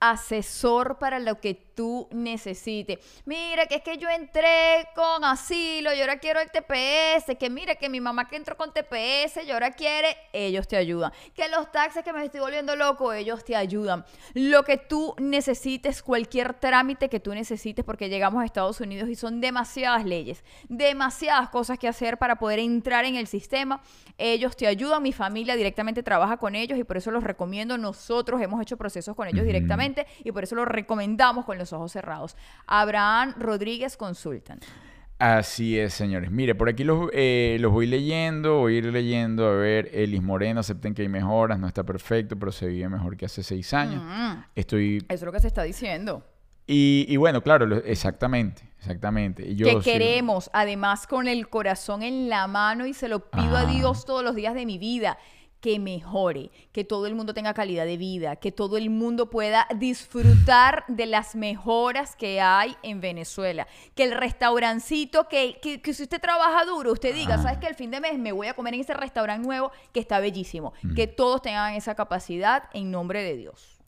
asesor para lo que tú necesites. Mira, que es que yo entré con asilo y ahora quiero el TPS, que mira, que mi mamá que entró con TPS y ahora quiere, ellos te ayudan. Que los taxes que me estoy volviendo loco, ellos te ayudan. Lo que tú necesites, cualquier trámite que tú necesites, porque llegamos a Estados Unidos y son demasiadas leyes, demasiadas cosas que hacer para poder entrar en el sistema. Ellos te ayudan, mi familia directamente trabaja con ellos y por eso los recomiendo. Nosotros hemos hecho procesos con ellos directamente y por eso los recomendamos con los ojos cerrados. Abraham Rodríguez Consultan. Así es, señores. Mire, por aquí los, eh, los voy leyendo, voy a ir leyendo. A ver, Elis Moreno, acepten que hay mejoras, no está perfecto, pero se vive mejor que hace seis años. Mm, Estoy... eso es lo que se está diciendo. Y, y bueno, claro, lo- exactamente, exactamente. Yo que sí- queremos, además con el corazón en la mano y se lo pido a. Dios todos los días de mi vida, que mejore, que todo el mundo tenga calidad de vida, que todo el mundo pueda disfrutar de las mejoras que hay en Venezuela, que el restaurancito, que, que, que si usted trabaja duro, usted diga, Ah. ¿sabes que El fin de mes me voy a comer en ese restaurante nuevo que está bellísimo, que todos tengan esa capacidad en nombre de Dios.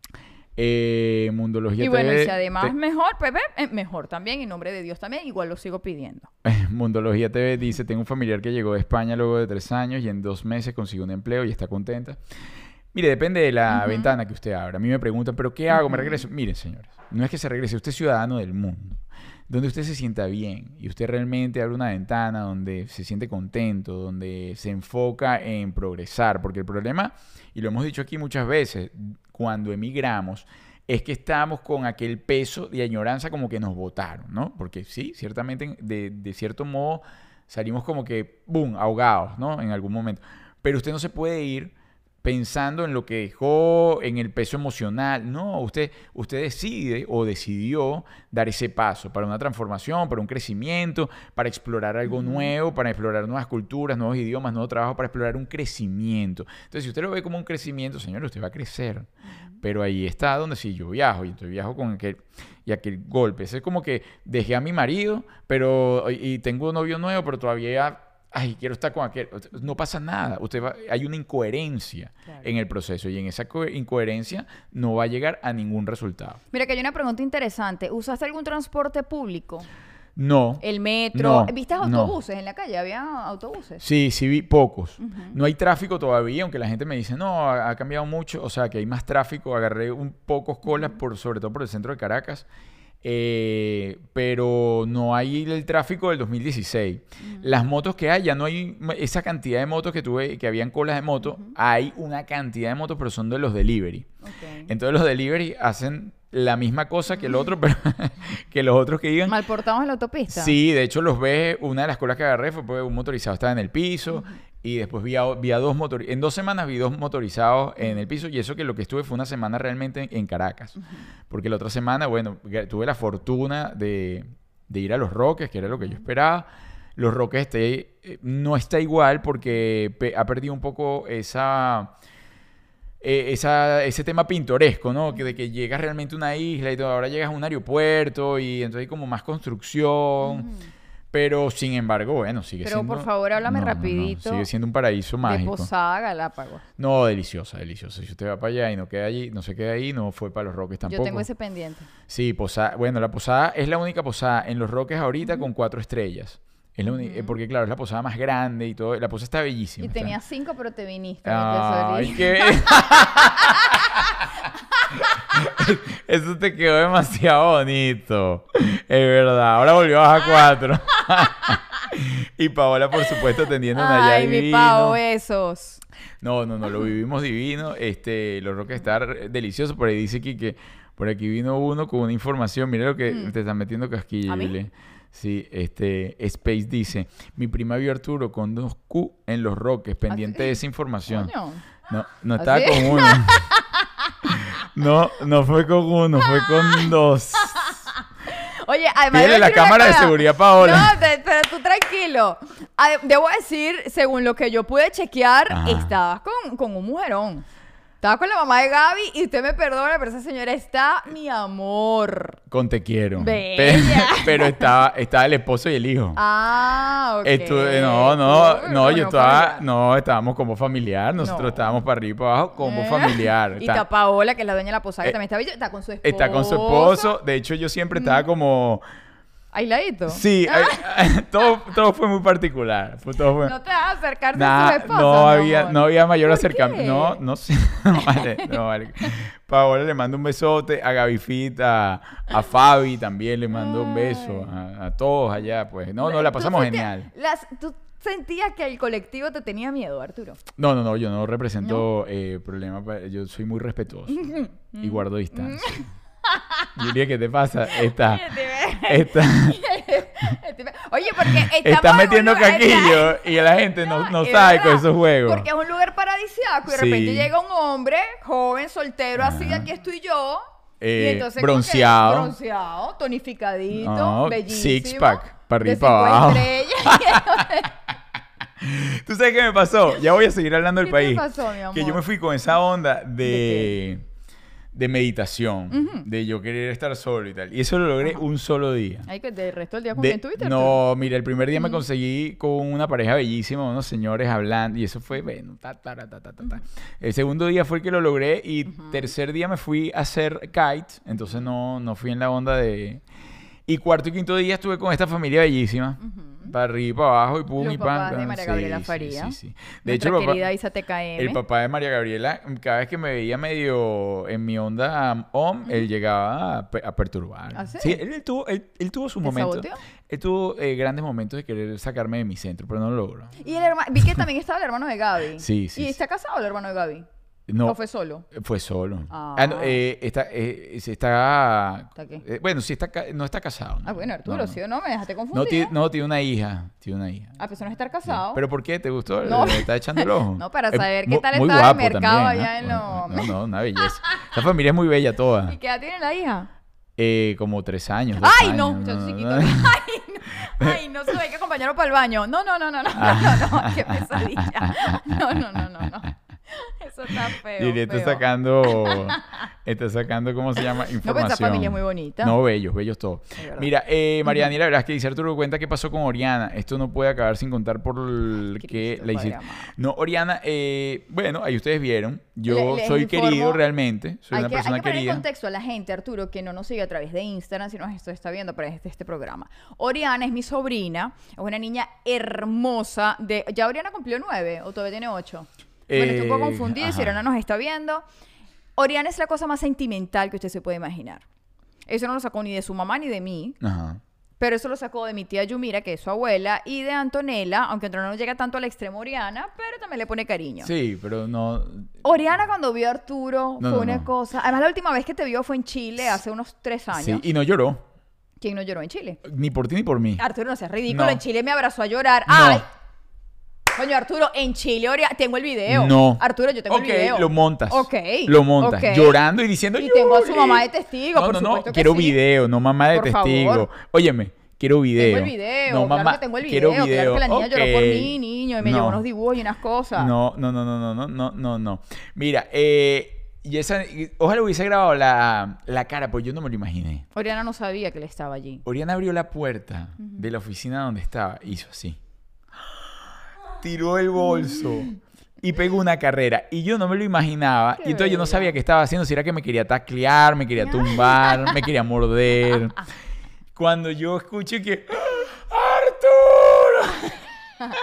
Eh, Mundología Y bueno, y si además te- mejor, Pepe, eh, mejor también, en nombre de Dios también, igual lo sigo pidiendo. [LAUGHS] Mundología TV dice, tengo un familiar que llegó de España luego de tres años y en dos meses consiguió un empleo y está contenta. Mire, depende de la ventana que usted abra. A mí me preguntan, ¿pero qué hago? ¿Me regreso? Mire, señores, no es que se regrese, usted es ciudadano del mundo, donde usted se sienta bien y usted realmente abre una ventana donde se siente contento, donde se enfoca en progresar, porque el problema, y lo hemos dicho aquí muchas veces, cuando emigramos, es que estamos con aquel peso de añoranza como que nos votaron, ¿no? Porque sí, ciertamente de, de cierto modo salimos como que, boom, ahogados, ¿no? En algún momento. Pero usted no se puede ir pensando en lo que dejó, en el peso emocional. No, usted, usted decide o decidió dar ese paso para una transformación, para un crecimiento, para explorar algo nuevo, para explorar nuevas culturas, nuevos idiomas, nuevo trabajo, para explorar un crecimiento. Entonces, si usted lo ve como un crecimiento, señor, usted va a crecer. Pero ahí está donde si yo viajo y entonces viajo con aquel y aquel golpe. Ese Es como que dejé a mi marido, pero y tengo un novio nuevo, pero todavía ay, quiero estar con aquel. No pasa nada. Usted va- hay una incoherencia Claro. en el proceso y en esa co- incoherencia no va a llegar a ningún resultado. Mira que hay una pregunta interesante. ¿Usaste algún transporte público? No. El metro. No, ¿Viste no. autobuses en la calle? ¿Había autobuses? Sí, sí vi pocos. No hay tráfico todavía, aunque la gente me dice, no, ha, ha cambiado mucho, o sea, que hay más tráfico. Agarré un pocos colas, por, sobre todo por el centro de Caracas, eh, pero no hay el tráfico del 2016. Las motos que hay, ya no hay esa cantidad de motos que tuve, que habían colas de motos, hay una cantidad de motos, pero son de los delivery. Entonces los delivery hacen la misma cosa que el otro, [LAUGHS] pero que los otros que digan, ¿Mal portados en la autopista? Sí, de hecho los ves, una de las colas que agarré fue porque un motorizado estaba en el piso y después vi a, vi a dos motorizados, en dos semanas vi dos motorizados en el piso y eso que lo que estuve fue una semana realmente en, Caracas, porque la otra semana, bueno, tuve la fortuna de, de ir a Los Roques, que era lo que yo esperaba. Los Roques este, eh, no está igual porque pe- ha perdido un poco esa eh, esa- ese tema pintoresco, ¿no? Que de que llegas realmente a una isla y todo, ahora llegas a un aeropuerto y entonces hay como más construcción. Pero sin embargo, bueno, sigue Pero, siendo. por favor, háblame No, no, no, rapidito Sigue siendo un paraíso De mágico. Posada Galápagos. No, deliciosa, deliciosa. Si usted va para allá y no queda allí, no se queda ahí, no fue para los Roques tampoco. Yo tengo ese pendiente. Sí, posada. Bueno, la posada es la única posada en los Roques ahorita con cuatro estrellas. Es la eh, Porque, claro, es la posada más grande y todo. La posada está bellísima. Y está- tenía cinco, pero te viniste. Ay, mi qué... [LAUGHS] Eso te quedó demasiado bonito. Es verdad. Ahora volvió a bajar cuatro. [LAUGHS] y Paola, por supuesto, atendiendo una Ay, mi pavo, besos. No, no, no, lo vivimos divino. Este, los Rockstar delicioso. Por ahí dice aquí que por aquí vino uno con una información. Mira lo que te están metiendo casquilla, Sí, este, Space dice, mi prima vio a Arturo con dos Q en los Roques, pendiente de esa información. Coño. No, no ¿Ah, estaba con uno. [LAUGHS] No, no fue con uno, fue con dos. Oye, además. Pídele la cámara de seguridad, Paola. No, te- pero tú tranquilo. Ah, Debo decir, según lo que yo pude chequear, Ajá. estabas con, con un mujerón. Estaba con la mamá de Gaby y usted me perdona, pero esa señora está mi amor. Con te quiero. Bella. Pero, [LAUGHS] pero estaba, estaba el esposo y el hijo. Ah, ok. Estuve- no, no, no, yo estaba, familiar. no, estábamos como familiar, nosotros No. estábamos para arriba y para abajo como Eh, familiar. Y Está- está Paola, que es la dueña de la posada, que Eh, también está, bella, está con su esposo. está con su esposo, de hecho yo siempre estaba Mm. como, Ailadito. sí, [LAUGHS] ay, [LAUGHS] todo, todo fue muy particular, fue todo fue- No te vas a acercarte Nah, a sus esposas, no había, amor. no había mayor ¿Por acercamiento. No, no sé. [LAUGHS] No vale, no vale. Paola le mando un besote, a Gaby Fit, a, a Fabi también le mando un beso, a, a todos allá, pues. No, no, la pasamos genial. las- tú sentías que el colectivo te tenía miedo, Arturo. No, no, no, yo no represento eh, problemas, yo soy muy respetuoso y guardo distancia. Julia, ¿qué te pasa? Está, [LAUGHS] está, Oye, [LAUGHS] porque [LAUGHS] estamos está en un metiendo lugar- caquillo y la gente no, no sabe con esos juegos. Porque es un lugar paradisíaco y de repente llega un hombre joven, soltero, así, Ajá. aquí estoy yo. Eh, y entonces como que bronceado. bronceado, tonificadito, No, bellísimo. six pack, para arriba y para abajo. ¿Tú sabes qué me pasó? Ya voy a seguir hablando del ¿Qué te país. pasó, mi Que yo amor? me fui con esa onda de, ¿De de meditación, de yo querer estar solo y tal. Y eso lo logré un solo día. Ay, que del resto del día De- Arturo? no, mira, el primer día me conseguí con una pareja bellísima, unos señores hablando, y eso fue, bueno, ta, ta, ta, ta, ta, ta. El segundo día fue el que lo logré, y tercer día me fui a hacer kite, entonces no, no fui en la onda de... Y cuarto y quinto día estuve con esta familia bellísima, para arriba y para abajo, y pum, Los y pam. papás de. María Gabriela sí, Faría. Sí, sí. De hecho, el papá, querida Isa TKM. el papá de María Gabriela, cada vez que me veía medio en mi onda um, om, él llegaba a, a perturbar. ¿Ah, sí? él, él tuvo, él, él tuvo su ¿Te momento. saboteó? Él tuvo eh, grandes momentos de querer sacarme de mi centro, pero no lo logró. Y el hermano, vi que también estaba el hermano de Gaby. Sí, sí, ¿Y está casado el hermano de Gaby? No, ¿O fue solo? fue solo. Ah. Ah, no, eh, está, eh, se está, ¿Está qué? eh, bueno, sí está, no está casado. Ah, no. bueno, Arturo, No, no. ¿sí o no? Me dejaste No, confundir. tiene, no, tiene una hija, tiene una hija. A pesar de no estar Sí. casado. ¿Pero por qué? ¿Te gustó? No. ¿Le está echando el ojo? No, para Es saber qué tal muy estaba el guapo mercado también, allá en ¿no? lo- No, no, una belleza. Esta familia es muy bella toda. ¿Y qué edad tiene la hija? Eh, como tres años. ¡Ay, no! chiquito. no. ¡Ay, no! ¡Ay, no! Se hay que acompañarlo para el baño. No, no, no, no, no. No, no, no. ¡Qué pesadilla! No, no, no, no, no. [LAUGHS] Eso está feo. Lili está sacando, [LAUGHS] está sacando, ¿cómo se llama? No, Información. pero esa familia es muy bonita. No, bellos, bellos todos. Mira, eh, Mariana, la verdad es que dice Arturo, cuenta qué pasó con Oriana. Esto no puede acabar sin contar por el que Cristo, la hiciste. No, Oriana, eh, bueno, ahí ustedes vieron. Yo Le- soy informo- querido realmente. Soy una que, persona hay que poner en querida. contexto a la gente, Arturo, que no nos sigue a través de Instagram, si no esto está viendo a través de este programa. Oriana es mi sobrina, es una niña hermosa. de ¿Ya Oriana cumplió nueve o todavía tiene ocho? Bueno, poco Eh, confundida, si. Oriana nos está viendo. Oriana es la cosa más sentimental que usted se puede imaginar. Eso no lo sacó ni de su mamá ni de mí, Ajá. pero eso lo sacó de mi tía Yumira, que es su abuela, y de Antonella, aunque Antonella no llega tanto al extremo Oriana, pero también le pone cariño. Sí, pero no. Oriana cuando vio a Arturo No, fue no, una no. cosa. Además, la última vez que te vio fue en Chile, hace unos tres años. Sí, y no lloró. ¿Quién no lloró en Chile? Ni por ti ni por mí. Arturo, no seas ridículo. No. En Chile me abrazó a llorar. No. ¡Ay! Coño, Arturo, en Chile tengo el video. No. Arturo, yo tengo el video. Lo montas. Ok. Lo montas. Llorando y diciendo. Y tengo a su mamá de testigo. No, no, no. Quiero video, no mamá de por testigo. Favor. Óyeme. Quiero video. Tengo el video. No, claro mamá, que tengo el video. Quiero video. Claro que la niña lloró por mí, niño, y me llevó unos dibujos y unas cosas. No, no, no, no, no, no, no, no. Mira, eh, y esa, ojalá hubiese grabado la, la, cara, porque yo no me lo imaginé. Oriana no sabía que él estaba allí. Oriana abrió la puerta de la oficina donde estaba, hizo así. Tiró el bolso y pegó una carrera. Y yo no me lo imaginaba. Qué y entonces yo no sabía qué estaba haciendo. Si era que me quería taclear, me quería tumbar, me quería morder. Cuando yo escuché que. ¡Arturo! [LAUGHS]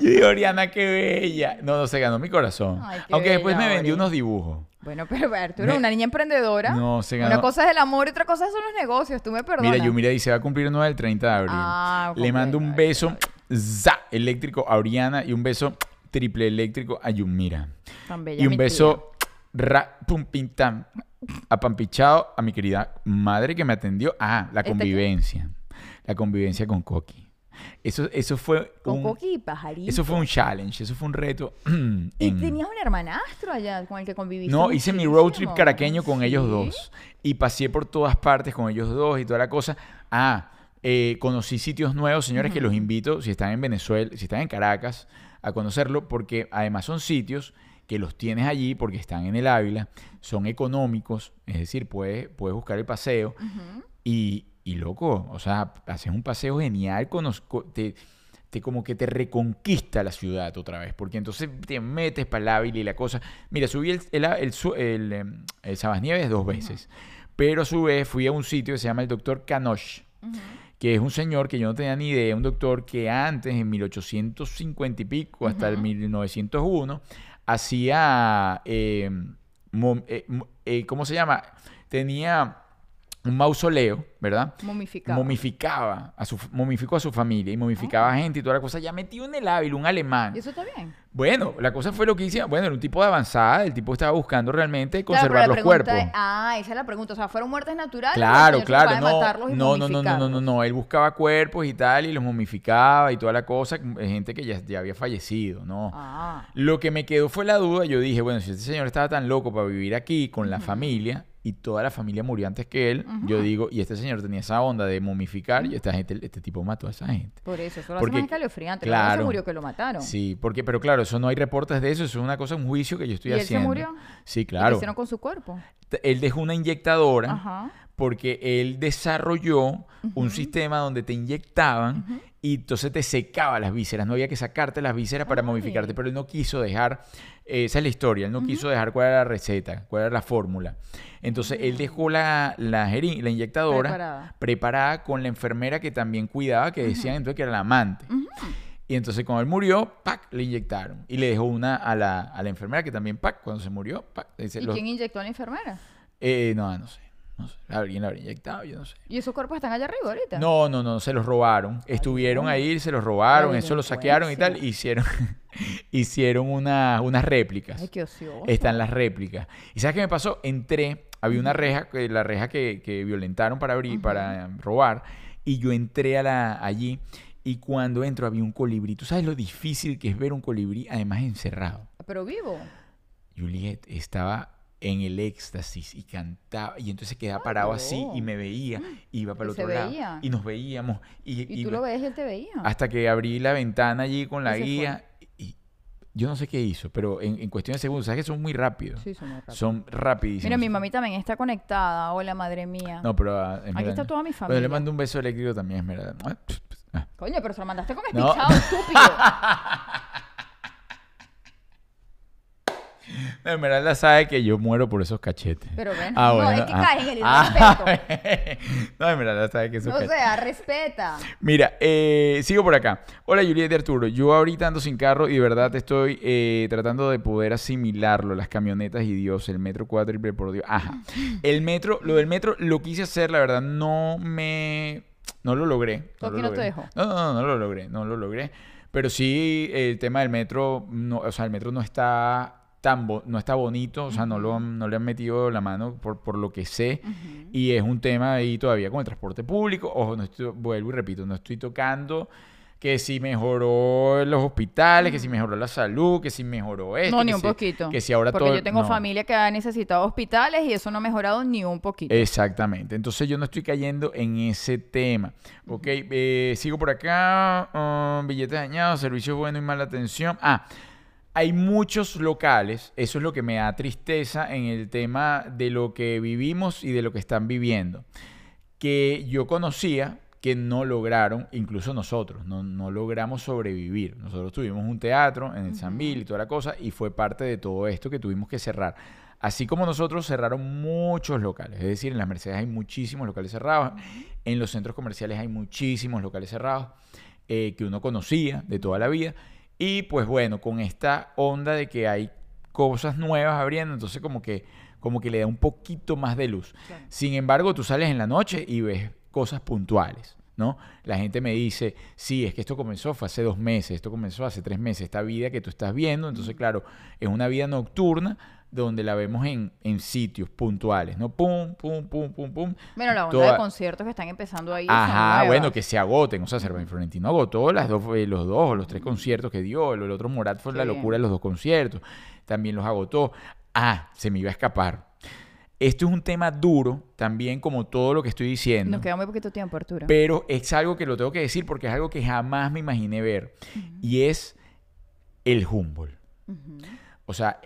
yo digo, Oriana, qué bella. No, no, se ganó mi corazón. Ay, Aunque después me vendió unos dibujos. Bueno, pero Arturo, Me- una niña emprendedora. No, se Una ganó. cosa es el amor y otra cosa son los negocios. Tú me perdonas. Mira, Yumira dice, va a cumplir nueve el 30 de abril. Ah, Le mando un beso za, eléctrico a Oriana y un beso triple eléctrico a Yumira. Tan bella Y un beso ra, pum, pim, tam, apampichado a mi querida madre que me atendió. Ah, la ¿Esta convivencia. La convivencia con Coqui. Eso, eso fue. Con un, Coqui y Pajarito. eso fue un challenge, eso fue un reto. [CLEARS THROAT] ¿Y en- tenías un hermanastro allá con el que conviviste? no, hice mi road trip caraqueño con ellos dos. Y pasé por todas partes con ellos dos y toda la cosa. Ah, eh, conocí sitios nuevos, señores, que los invito, si están en Venezuela, si están en Caracas, a conocerlo, porque además son sitios que los tienes allí porque están en el Ávila, son económicos, es decir, puedes, puedes buscar el paseo y, y loco, o sea, haces un paseo genial, conozco, te, te como que te reconquista la ciudad otra vez, porque entonces te metes para el Ávila y la cosa. Mira, subí el, el, el, em, el Sabasnieves dos veces, pero a su vez fui a un sitio que se llama el Doctor Canoche. Que es un señor que yo no tenía ni idea, un doctor que antes, en 1850 y pico, hasta el Ujú. 1901, hacía, eh, eh, eh, ¿cómo se llama? Tenía un mausoleo, ¿verdad? Momificado. Momificaba, a su, momificó a su familia y momificaba gente y toda la cosa. Ya metió en el Ávila un alemán. ¿Y eso está bien? Bueno, la cosa fue lo que hice. Bueno, era un tipo de avanzada. El tipo estaba buscando realmente conservar los cuerpos. es- ah, esa es la pregunta. O sea, ¿fueron muertes naturales? Claro, claro, no, matarlos y no, no, no, no, no, no, él buscaba cuerpos y tal y los momificaba y toda la cosa, gente que ya, ya había fallecido, ¿no? Ah, Lo que me quedó fue la duda, yo dije, bueno, si este señor estaba tan loco para vivir aquí con la familia y toda la familia murió antes que él, yo digo, y este señor tenía esa onda de momificar y esta gente, este tipo mató a esa gente. por eso. Eso lo hace Porque- más escalofriante. Claro. No claro. se murió que lo mataron. Sí, porque, pero claro, eso no hay reportes de eso, eso es una cosa, un juicio que yo estoy ¿Y él se haciendo. murió? Sí, ¿Y claro. hicieron con su cuerpo? Él dejó una inyectadora Ajá. porque él desarrolló un sistema donde te inyectaban y entonces te secaba las vísceras. No había que sacarte las vísceras para momificarte, pero él no quiso dejar, esa es la historia, él no quiso dejar cuál era la receta, cuál era la fórmula. Entonces él dejó la, la, la inyectadora Preparada. preparada con la enfermera que también cuidaba, que decían entonces que era la amante. Y entonces cuando él murió, ¡pac! le inyectaron. Y le dejó una a la, a la enfermera que también, ¡pac! cuando se murió, ¡pac! dice, ¿Y los- quién inyectó a la enfermera? eh, no, no sé. No sé. Alguien la habría inyectado, yo no sé. ¿Y esos cuerpos están allá arriba ahorita? No, no, no, se los robaron. Estuvieron no. ahí, se los robaron, eso lo saquearon y tal. Hicieron, [LAUGHS] hicieron una- unas réplicas. Ay, qué ocioso. Están las réplicas. ¿Y sabes qué me pasó? Entré, había una reja, la reja que, que violentaron para abrir, para robar, y yo entré a la, allí. Y cuando entro había un colibrí. ¿Tú sabes lo difícil que es ver un colibrí, además encerrado? Pero vivo. Juliet estaba en el éxtasis y cantaba y entonces quedaba parado así y me veía iba para el otro lado veía. y nos veíamos y, tú lo ves y él te veía. hasta que abrí la ventana allí con la fue. guía y yo no sé qué hizo pero en, en cuestión de segundos sabes que son muy rápidos Sí, son muy rápidos. son rapidísimos Mira, mi mami también está conectada. Hola, madre mía. no pero ah, Aquí está toda mi familia. le mando un beso eléctrico también Esmeralda Ah, Coño, pero se lo mandaste con No. espichado, [LAUGHS] [LAUGHS] estúpido. Esmeralda sabe que yo muero por esos cachetes Pero bueno, Ah, no, bueno, es que ah. en el [LAUGHS] Ah, respeto. [LAUGHS] no Esmeralda sabe que esos O cachetes sea, respeta. Mira, eh, sigo por acá. Hola Julieta y Arturo. Yo ahorita ando sin carro y de verdad estoy eh, tratando de poder asimilarlo. Las camionetas y Dios, el metro cuádruple, por Dios. Ajá. El metro, lo del metro lo quise hacer, la verdad, no me. No lo logré. ¿Por lo no te dejó? No, no, no, no lo logré. No lo logré. Pero sí, el tema del metro, no, o sea, el metro no está tan bo- no está bonito, o sea, no, lo, han- no le han metido la mano por, por lo que sé. Y es un tema ahí todavía con el transporte público. Ojo, no estoy, vuelvo y repito, no estoy tocando que si mejoró los hospitales, que si mejoró la salud, que si mejoró esto. No, ni un si- poquito. Que si ahora Porque todo... yo tengo no. familia que ha necesitado hospitales y eso no ha mejorado ni un poquito. Exactamente. Entonces yo no estoy cayendo en ese tema. Ok, eh, sigo por acá. um, billetes dañados, servicio bueno y mala atención. Ah, hay muchos locales, eso es lo que me da tristeza en el tema de lo que vivimos y de lo que están viviendo, que yo conocía que no lograron, incluso nosotros, no, no logramos sobrevivir. Nosotros tuvimos un teatro en el San Bill y toda la cosa y fue parte de todo esto que tuvimos que cerrar. Así como nosotros cerraron muchos locales, es decir, en las Mercedes hay muchísimos locales cerrados, en los centros comerciales hay muchísimos locales cerrados eh, que uno conocía de toda la vida. Y pues bueno, con esta onda de que hay cosas nuevas abriendo, entonces como que, como que le da un poquito más de luz. Claro. Sin embargo, tú sales en la noche y ves cosas puntuales, ¿no? La gente me dice, sí, es que esto comenzó fue hace dos meses, esto comenzó hace tres meses, esta vida que tú estás viendo, entonces claro, es una vida nocturna donde la vemos en, en sitios puntuales, ¿no? Pum, pum, pum, pum, pum. Bueno, la onda Toda- de conciertos que están empezando ahí. Ajá, bueno, que se agoten. O sea, Cervantes Florentino agotó las dos, eh, los dos o los tres conciertos que dio. El, el otro Morat fue Qué la bien. locura de los dos conciertos. También los agotó. Ah, se me iba a escapar. Esto es un tema duro, también como todo lo que estoy diciendo. Nos queda muy poquito tiempo, Arturo. Pero es algo que lo tengo que decir porque es algo que jamás me imaginé ver. Y es el Humboldt. O sea,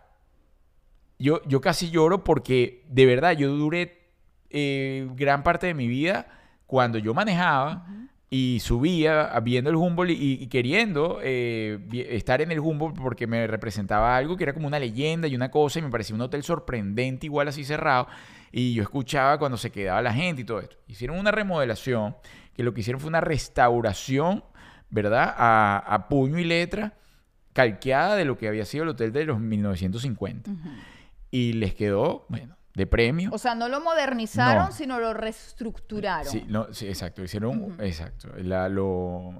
yo, yo casi lloro porque de verdad yo duré eh, gran parte de mi vida cuando yo manejaba y subía viendo el Humboldt y, y queriendo eh, estar en el Humboldt porque me representaba algo que era como una leyenda y una cosa y me parecía un hotel sorprendente igual así cerrado y yo escuchaba cuando se quedaba la gente y todo esto. Hicieron una remodelación que lo que hicieron fue una restauración, ¿verdad? A, a puño y letra calqueada de lo que había sido el hotel de los 1950 y les quedó, bueno, de premio. O sea, no lo modernizaron, No. sino lo reestructuraron. Sí, no, sí, exacto. Hicieron, exacto. La, lo,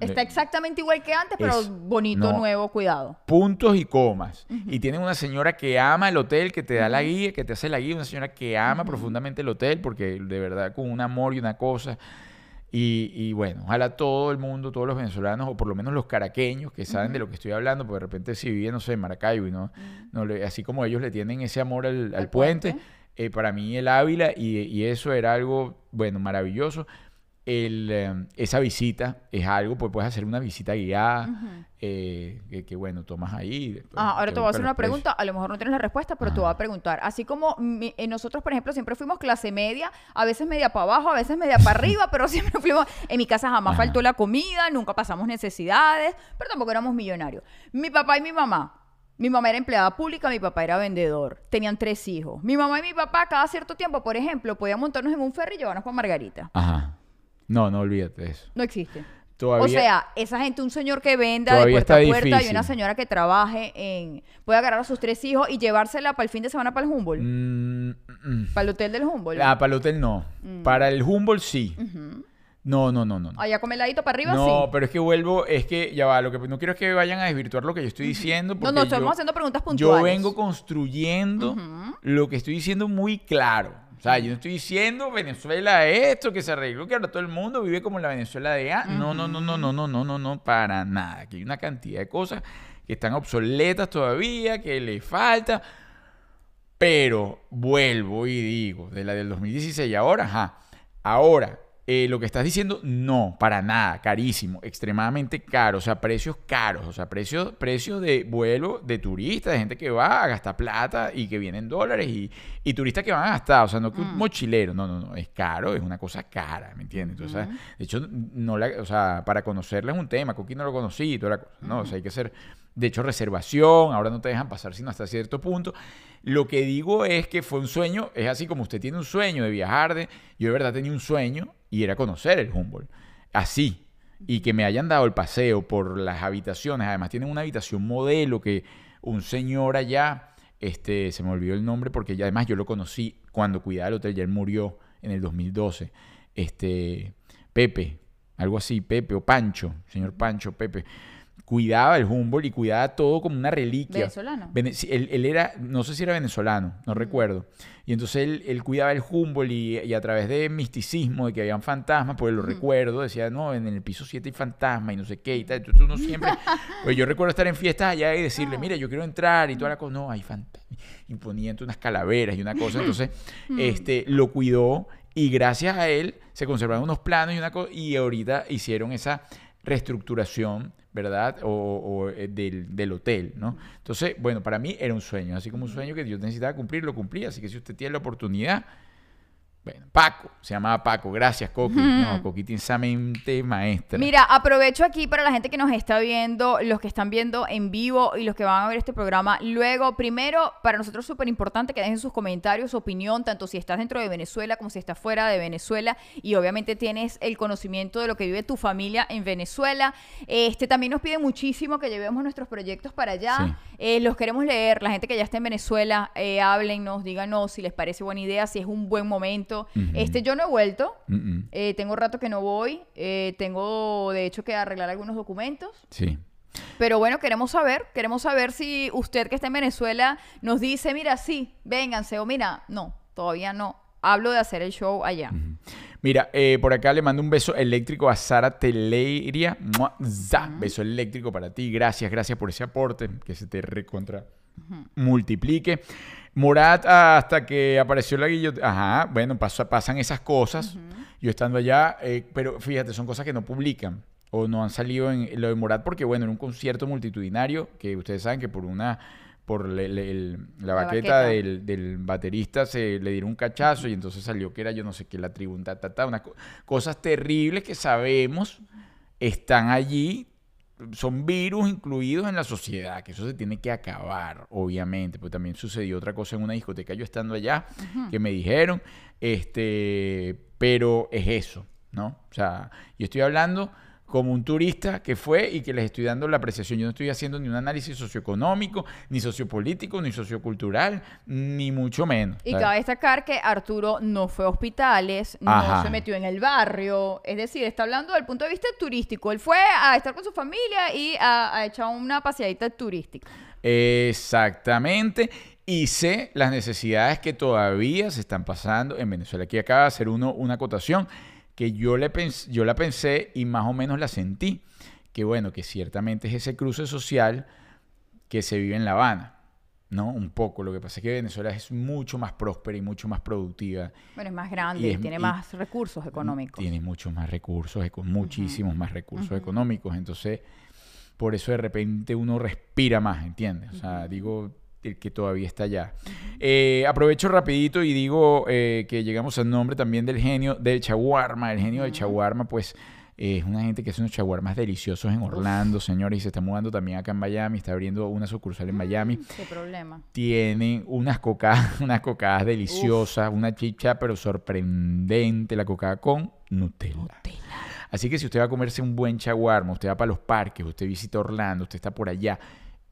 Está le- exactamente igual que antes, pero Es- bonito, no. nuevo, cuidado. puntos y comas. Y tienen una señora que ama el hotel, que te da la guía, que te hace la guía, una señora que ama profundamente el hotel, porque de verdad con un amor y una cosa. Y, y bueno, ojalá todo el mundo, todos los venezolanos, o por lo menos los caraqueños, que saben de lo que estoy hablando, porque de repente si viven, no sé, en Maracaibo, y no, no le- así como ellos le tienen ese amor al, al Al puente, puente. eh, para mí el Ávila, y, y eso era algo, bueno, maravilloso. El, eh, esa visita es algo, pues puedes hacer una visita guiada, eh, que, que, bueno, tomas ahí. después Ah, ahora te voy a hacer una pregunta, a lo mejor no tienes la respuesta, pero te voy a preguntar. Así como mi- eh, nosotros, por ejemplo, siempre fuimos clase media, a veces media para abajo, a veces media para [LAUGHS] arriba, pero siempre fuimos, en mi casa jamás Ajá. faltó la comida, nunca pasamos necesidades, pero tampoco éramos millonarios. Mi papá y mi mamá. Mi mamá era empleada pública, mi papá era vendedor. Tenían tres hijos. Mi mamá y mi papá cada cierto tiempo, por ejemplo, podían montarnos en un ferry y llevarnos para Margarita. Ajá. No, no olvídate de eso. No existe. Todavía, O sea, esa gente, un señor que venda de puerta a puerta y difícil. una señora que trabaje en... Puede agarrar a sus tres hijos y llevársela para el fin de semana para el Humboldt. Mm, mm, Para el hotel del Humboldt. ah, para el hotel no. Mm. Para el Humboldt sí. No, no, no, no. no. Allá con el ladito para arriba, No, sí. pero es que vuelvo, es que ya va, lo que no quiero es que vayan a desvirtuar lo que yo estoy diciendo. No, porque no, estamos yo- haciendo preguntas puntuales. Yo vengo construyendo lo que estoy diciendo muy claro. O sea, yo no estoy diciendo Venezuela esto, que se arregló, que ahora todo el mundo vive como la Venezuela de antes. No, no, no, no, no, no, no, no, no, para nada. Aquí hay una cantidad de cosas que están obsoletas todavía, que le falta. Pero vuelvo y digo, de la del 2016 y ahora, ajá. Ahora, eh, lo que estás diciendo, no, para nada, carísimo, extremadamente caro, o sea, precios caros, o sea, precios, precios de vuelo de turistas, de gente que va a gastar plata y que vienen dólares y, y turistas que van a gastar, o sea, no que un mochilero, no, no, no, es caro, es una cosa cara, ¿me entiendes? Entonces, de hecho, no la, o sea, para conocerla es un tema, Coqui no lo conocí y toda la cosa, no, o sea, hay que hacer, de hecho, reservación, ahora no te dejan pasar sino hasta cierto punto. Lo que digo es que fue un sueño, es así como usted tiene un sueño de viajar, de, yo de verdad tenía un sueño y era conocer el Humboldt, así. Y que me hayan dado el paseo por las habitaciones, además tienen una habitación modelo que un señor allá, este, se me olvidó el nombre porque además yo lo conocí cuando cuidaba el hotel, ya él murió en el 2012, este, Pepe, algo así, Pepe o Pancho, señor Pancho, Pepe, cuidaba el Humboldt y cuidaba todo como una reliquia. ¿Venezolano? Vene- él, él era, no sé si era venezolano, no recuerdo. Y entonces él, él cuidaba el Humboldt y, y a través de misticismo, de que habían fantasmas, pues lo recuerdo, decía, no, en el piso 7 hay fantasmas y no sé qué y tal. Entonces uno siempre, pues yo recuerdo estar en fiestas allá y decirle, mira, yo quiero entrar y toda la cosa, no, hay fantasmas. Y ponía unas calaveras y una cosa. Entonces, este, lo cuidó y gracias a él se conservaron unos planos y una cosa, y ahorita hicieron esa reestructuración, ¿verdad? O, o, eh, del, del hotel, ¿no? Entonces, bueno, para mí era un sueño, así como un sueño que yo necesitaba cumplir, lo cumplí, así que si usted tiene la oportunidad, bueno, Paco, se llamaba Paco, gracias Coqui, no, Coqui tiene esa mente maestra. Mira, aprovecho aquí para la gente que nos está viendo, los que están viendo en vivo y los que van a ver este programa luego. Primero, para nosotros es súper importante que dejen sus comentarios, su opinión, tanto si estás dentro de Venezuela como si estás fuera de Venezuela y obviamente tienes el conocimiento de lo que vive tu familia en Venezuela. Este también nos pide muchísimo que llevemos nuestros proyectos para allá. Sí. Eh, los queremos leer, la gente que ya está en Venezuela, eh, háblennos, díganos si les parece buena idea, si es un buen momento. Este, yo no he vuelto. Eh, tengo rato que no voy. eh, tengo, de hecho, que arreglar algunos documentos. Sí. Pero bueno, queremos saber, queremos saber si usted que está en Venezuela nos dice, mira, sí, vénganse, o mira, no, todavía no. Hablo de hacer el show allá. Mira, eh, por acá le mando un beso eléctrico a Sara Teleiria. Mua, za. Beso eléctrico para ti. Gracias, gracias por ese aporte. Que se te recontra multiplique. Murat, hasta que apareció la guillotina. Ajá, bueno, pasa- pasan esas cosas. Yo estando allá, eh, pero fíjate, son cosas que no publican o no han salido en lo de Murat porque, bueno, era un concierto multitudinario que ustedes saben que por una por le- le- el- la, La baqueta. Del, del baterista, se le dieron un cachazo y entonces salió que era yo no sé qué, la tribu, ta, ta, ta, unas co- cosas terribles que sabemos están allí, son virus incluidos en la sociedad, que eso se tiene que acabar, obviamente, pues también sucedió otra cosa en una discoteca yo estando allá, que me dijeron, este, pero es eso, ¿no? O sea, yo estoy hablando como un turista que fue y que les estoy dando la apreciación. Yo no estoy haciendo ni un análisis socioeconómico, ni sociopolítico, ni sociocultural, ni mucho menos. Y ¿sabes? cabe destacar que Arturo no fue a hospitales, no se metió en el barrio, es decir, está hablando del punto de vista turístico. Él fue a estar con su familia y a, a echar una paseadita turística. Exactamente. Y sé las necesidades que todavía se están pasando en Venezuela. Aquí acaba de hacer uno, una acotación que yo, le pens- yo la pensé y más o menos la sentí. Que bueno, que ciertamente es ese cruce social que se vive en La Habana. ¿No? Un poco. Lo que pasa es que Venezuela es mucho más próspera y mucho más productiva. Bueno, es más grande, Y tiene y- más recursos económicos. Tiene muchos más recursos, muchísimos más recursos económicos. Entonces, por eso de repente uno respira más, ¿entiendes? O sea, digo, el que todavía está allá. Eh, aprovecho rapidito y digo eh, que llegamos al nombre también del genio del chaguarma. El genio del chaguarma, pues... eh, es una gente que hace unos chaguarmas deliciosos en Orlando, señores, y se está mudando también acá en Miami, está abriendo una sucursal en Miami Qué problema. tienen [LAUGHS] unas cocadas, unas cocadas deliciosas, una chicha pero sorprendente, la cocada con Nutella. Así que si usted va a comerse un buen chaguarma, usted va para los parques, usted visita Orlando, usted está por allá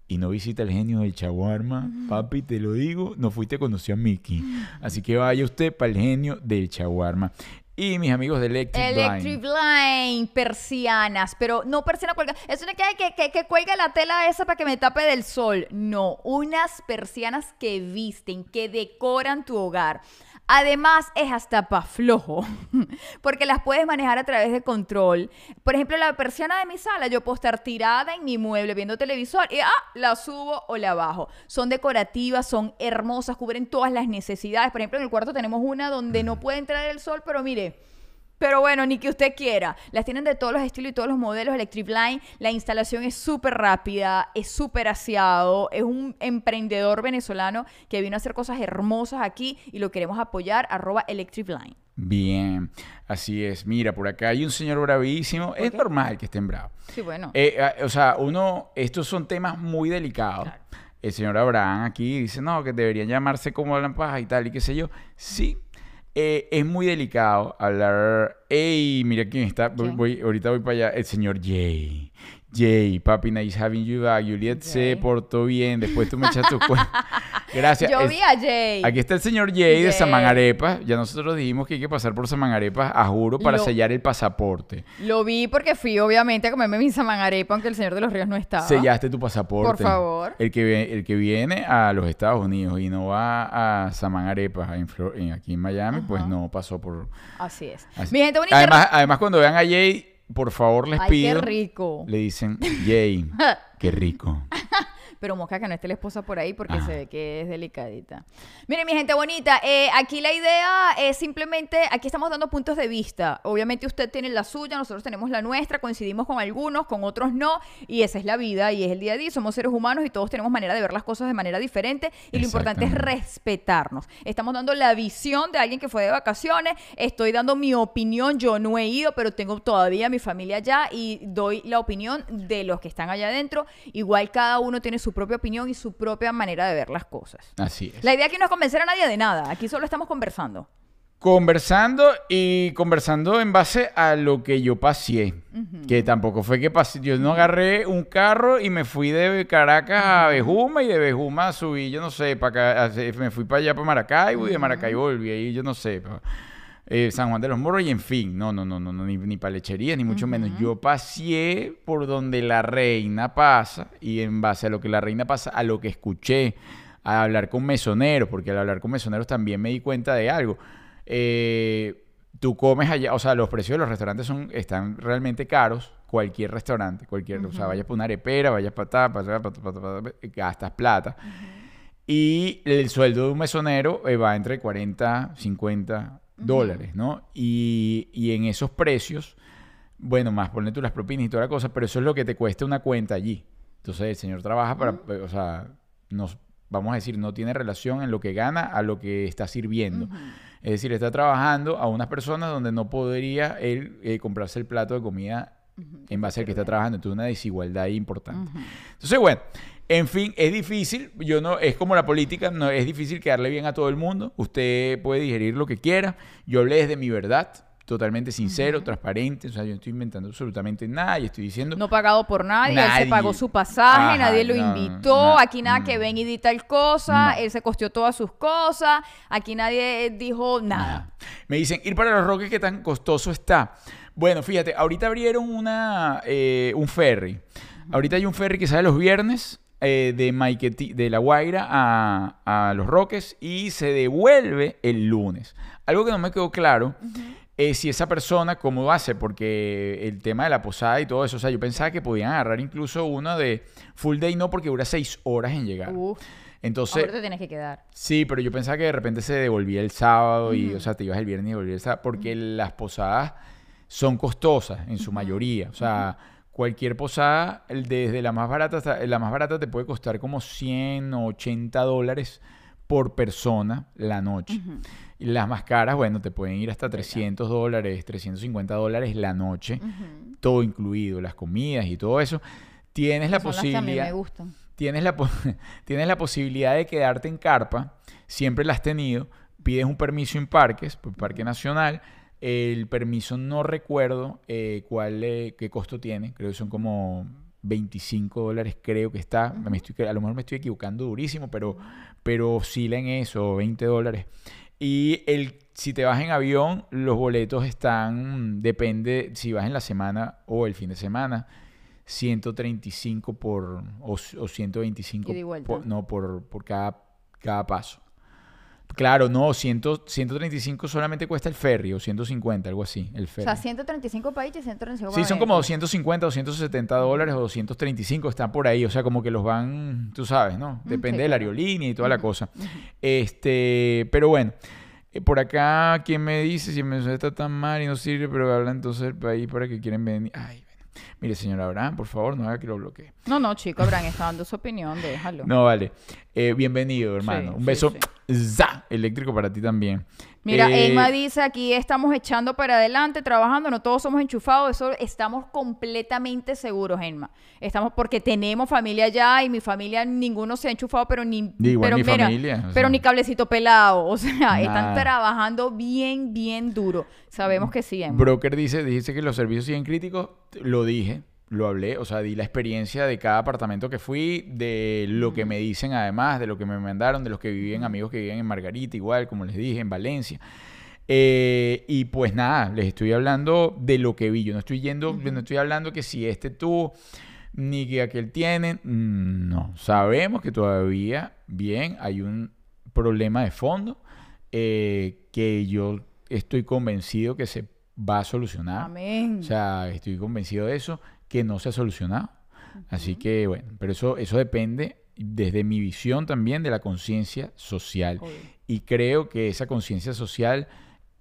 y no visita el genio del chaguarma, papi, te lo digo, no fuiste conoció a Mickey. Así que vaya usted para el genio del chaguarma. Y mis amigos de Electric, Electric Blind. Persianas, pero no persiana cuelga. Eso no queda que, que, que cuelga la tela esa para que me tape del sol. No, unas persianas que visten, que decoran tu hogar. Además, es hasta pa' flojo, [LAUGHS] porque las puedes manejar a través de control. Por ejemplo, la persiana de mi sala, yo puedo estar tirada en mi mueble viendo televisor y ah, la subo o la bajo. Son decorativas, son hermosas, cubren todas las necesidades. Por ejemplo, en el cuarto tenemos una donde no puede entrar el sol, pero mire, pero bueno, ni que usted quiera. Las tienen de todos los estilos y todos los modelos Electric Line. La instalación es súper rápida, es súper aseado. Es un emprendedor venezolano que vino a hacer cosas hermosas aquí y lo queremos apoyar. Arroba Electric Line. Bien, así es. Mira, por acá hay un señor bravísimo. Es normal que estén bravos. Sí, bueno. Eh, ah, o sea, uno, estos son temas muy delicados. Claro. El señor Abraham aquí dice, no, que deberían llamarse como hablan paja y tal, y qué sé yo. Sí, eh, es muy delicado hablar. Ey, mira quién está. Voy, voy- ahorita voy para allá. El señor Jay. Jay, papi, nice having you back. Juliet se portó bien. Después tú me echas tu cuenta. [LAUGHS] Gracias. Yo vi a Jay. Aquí está el señor Jay de Jay. Samangarepa. Ya nosotros dijimos que hay que pasar por Samangarepa, a juro, para Lo- sellar el pasaporte. Lo vi porque fui, obviamente, a comerme mi samanarepa, aunque el señor de los ríos no estaba. Sellaste tu pasaporte. Por favor. El que, el que viene a los Estados Unidos y no va a Samanarepa en Flor- en- aquí en Miami, pues no pasó por... Así es. así. Mi gente bonita. Además, además, cuando vean a Jay, por favor les Ay, qué pido... rico. Le dicen, Jay, qué rico. [LAUGHS] Pero mosca que no esté la esposa por ahí porque Ajá. se ve que es delicadita. Miren, mi gente bonita, eh, aquí la idea es simplemente, aquí estamos dando puntos de vista. Obviamente usted tiene la suya, nosotros tenemos la nuestra, coincidimos con algunos, con otros no, y esa es la vida y es el día a día. Somos seres humanos y todos tenemos manera de ver las cosas de manera diferente y lo importante es respetarnos. Estamos dando la visión de alguien que fue de vacaciones, estoy dando mi opinión, yo no he ido, pero tengo todavía mi familia allá y doy la opinión de los que están allá adentro. Igual cada uno tiene su propia opinión y su propia manera de ver las cosas. Así es. La idea aquí no es convencer a nadie de nada, aquí solo estamos conversando. Conversando y conversando en base a lo que yo pasé. Que tampoco fue que pasé. Yo no agarré un carro y me fui de Caracas a Bejuma y de Bejuma subí, yo no sé, para acá, me fui para allá, para Maracaibo y de Maracaibo volví ahí, yo no sé. pa- eh, San Juan de los Morros y en fin, no, no, no, no, ni, ni para lechería, ni mucho menos. Yo pasé por donde la reina pasa y en base a lo que la reina pasa, a lo que escuché, a hablar con mesoneros, porque al hablar con mesoneros también me di cuenta de algo. Eh, tú comes allá, o sea, los precios de los restaurantes son, están realmente caros. Cualquier restaurante, cualquier, o sea, vayas para una arepera, vayas para para ta, gastas plata. Y el sueldo de un mesonero eh, va entre 40, 50 dólares, ¿no? Y, y en esos precios, bueno, más ponle tú las propinas y toda la cosa, pero eso es lo que te cuesta una cuenta allí. Entonces el señor trabaja para, o sea, nos vamos a decir, no tiene relación en lo que gana a lo que está sirviendo. Es decir, está trabajando a unas personas donde no podría él eh, comprarse el plato de comida en base al que está trabajando. Entonces, una desigualdad importante. Entonces, bueno, en fin, es difícil. Yo no, es como la política, no es difícil quedarle bien a todo el mundo. Usted puede digerir lo que quiera. Yo hablé desde mi verdad totalmente sincero, transparente, o sea, yo no estoy inventando absolutamente nada y estoy diciendo... No pagado por nadie, él se pagó su pasaje, Ajá, nadie lo no, invitó, no, aquí nada que mm. ven y di tal cosa, él se costeó todas sus cosas, aquí nadie dijo nada. Me dicen, ir para los Roques, ¿qué tan costoso está? Bueno, fíjate, ahorita abrieron una, eh, un ferry. Ahorita hay un ferry que sale los viernes eh, de, Maiquetí- de La Guaira a, a Los Roques y se devuelve el lunes. Algo que no me quedó claro es si esa persona, ¿cómo hace? Porque el tema de la posada y todo eso, o sea, yo pensaba que podían agarrar incluso uno de full day, no, porque dura seis horas en llegar. Uf, Entonces, ahora te tienes que quedar. Sí, pero yo pensaba que de repente se devolvía el sábado y, o sea, te ibas el viernes y devolvías el sábado, porque las posadas son costosas en su mayoría. O sea, cualquier posada, desde la más barata hasta la más barata te puede costar como 100 o 80 dólares por persona la noche. Y las más caras, bueno, te pueden ir hasta 300 dólares, 350 dólares la noche, todo incluido, las comidas y todo eso. Tienes la Son las que a mí posibilidad me gustan. tienes la, [LAUGHS] tienes la posibilidad de quedarte en carpa, siempre la has tenido, pides un permiso en parques, por Parque Nacional, el permiso no recuerdo eh, cuál, eh, qué costo tiene, creo que son como 25 dólares creo que está, me estoy, a lo mejor me estoy equivocando durísimo, pero, pero oscila en eso, 20 dólares. Y el, si te vas en avión, los boletos están, depende si vas en la semana o el fin de semana, 135 por, o, o 125 Ida y vuelta. por- no, por, por cada, cada paso. Claro, no, 100, 135 solamente cuesta el ferry o 150, algo así, el O ferry. sea, 135 países, 135 Sí, son como adentro. 250, 270 dólares o 235, están por ahí. O sea, como que los van, tú sabes, ¿no? Depende sí, de la aerolínea y toda la cosa. Este, pero bueno, eh, por acá, ¿quién me dice si Venezuela está tan mal y no sirve, pero habla entonces del país para que quieren venir? Ay. Mire, señor Abraham, por favor, no haga que lo bloquee. No, no, chico, Abraham está dando su opinión, déjalo. No, vale. Eh, bienvenido, hermano. Sí, Un sí, beso sí. za, eléctrico para ti también. Mira, Eh, Emma dice aquí estamos echando para adelante, trabajando, no todos somos enchufados, eso estamos completamente seguros, Emma. Estamos porque tenemos familia allá y mi familia ninguno se ha enchufado, pero ni igual pero mi mira, familia, pero sea. ni cablecito pelado, o sea, [LAUGHS] están trabajando bien bien duro. Sabemos que sí, Emma. Broker dice, dijiste que los servicios siguen críticos. Lo dije, lo hablé, o sea, di la experiencia de cada apartamento que fui, de lo que me dicen además, de lo que me mandaron, de los que viven, amigos que viven en Margarita, igual, como les dije, en Valencia. Eh, y pues nada, les estoy hablando de lo que vi. Yo no estoy yendo, no estoy hablando que si este tú, ni que aquel tiene. No, sabemos que todavía, bien, hay un problema de fondo eh, que yo estoy convencido que se va a solucionar. Amén. O sea, estoy convencido de eso, que no se ha solucionado. Así que, bueno, pero eso, eso depende desde mi visión también de la conciencia social. Obvio. Y creo que esa conciencia social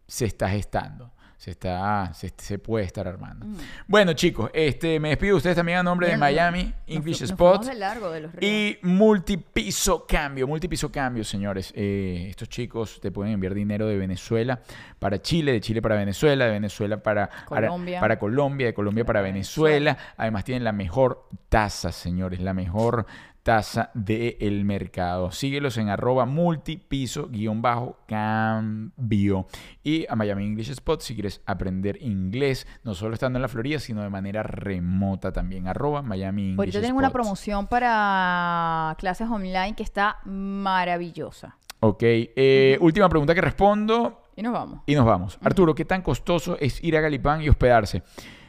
se está gestando. Se, está, se, se puede estar armando. Bueno, chicos, este, me despido de ustedes también a nombre de Miami English nos Spot. fuimos de largo de los ríos. Y multipiso cambio, multipiso cambio, señores. Eh, estos chicos te pueden enviar dinero de Venezuela para Chile, de Chile para Venezuela, de Venezuela para para- Colombia. para, Colombia, de Colombia para Venezuela. Además tienen la mejor tasa, señores, la mejor tasa del mercado. Síguelos en arroba multipiso guion bajo cambio. Y a Miami English Spot si quieres aprender inglés, no solo estando en la Florida, sino de manera remota también. Arroba Miami English Ahorita tienen una promoción para clases online que está maravillosa. Ok, eh, última pregunta que respondo Y nos vamos. y nos vamos. Arturo, ¿qué tan costoso es ir a Galipán y hospedarse?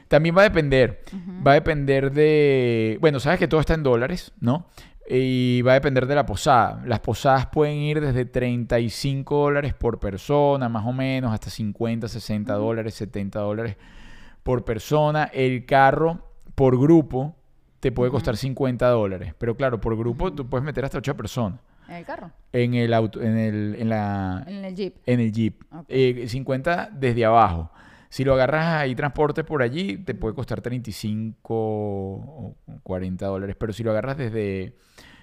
También va a depender. Va a depender de... Bueno, sabes que todo está en dólares, ¿no? Y va a depender de la posada. Las posadas pueden ir desde 35 dólares por persona, más o menos, hasta 50, 60 dólares, 70 dólares por persona. El carro por grupo te puede costar 50 dólares. Pero claro, por grupo tú puedes meter hasta 8 personas En el carro, en el auto, en, el, en la, en el jeep. en el Jeep. Ok. Eh, 50 desde abajo. Si lo agarras ahí transporte por allí, te puede costar 35 o 40 dólares. Pero si lo agarras desde,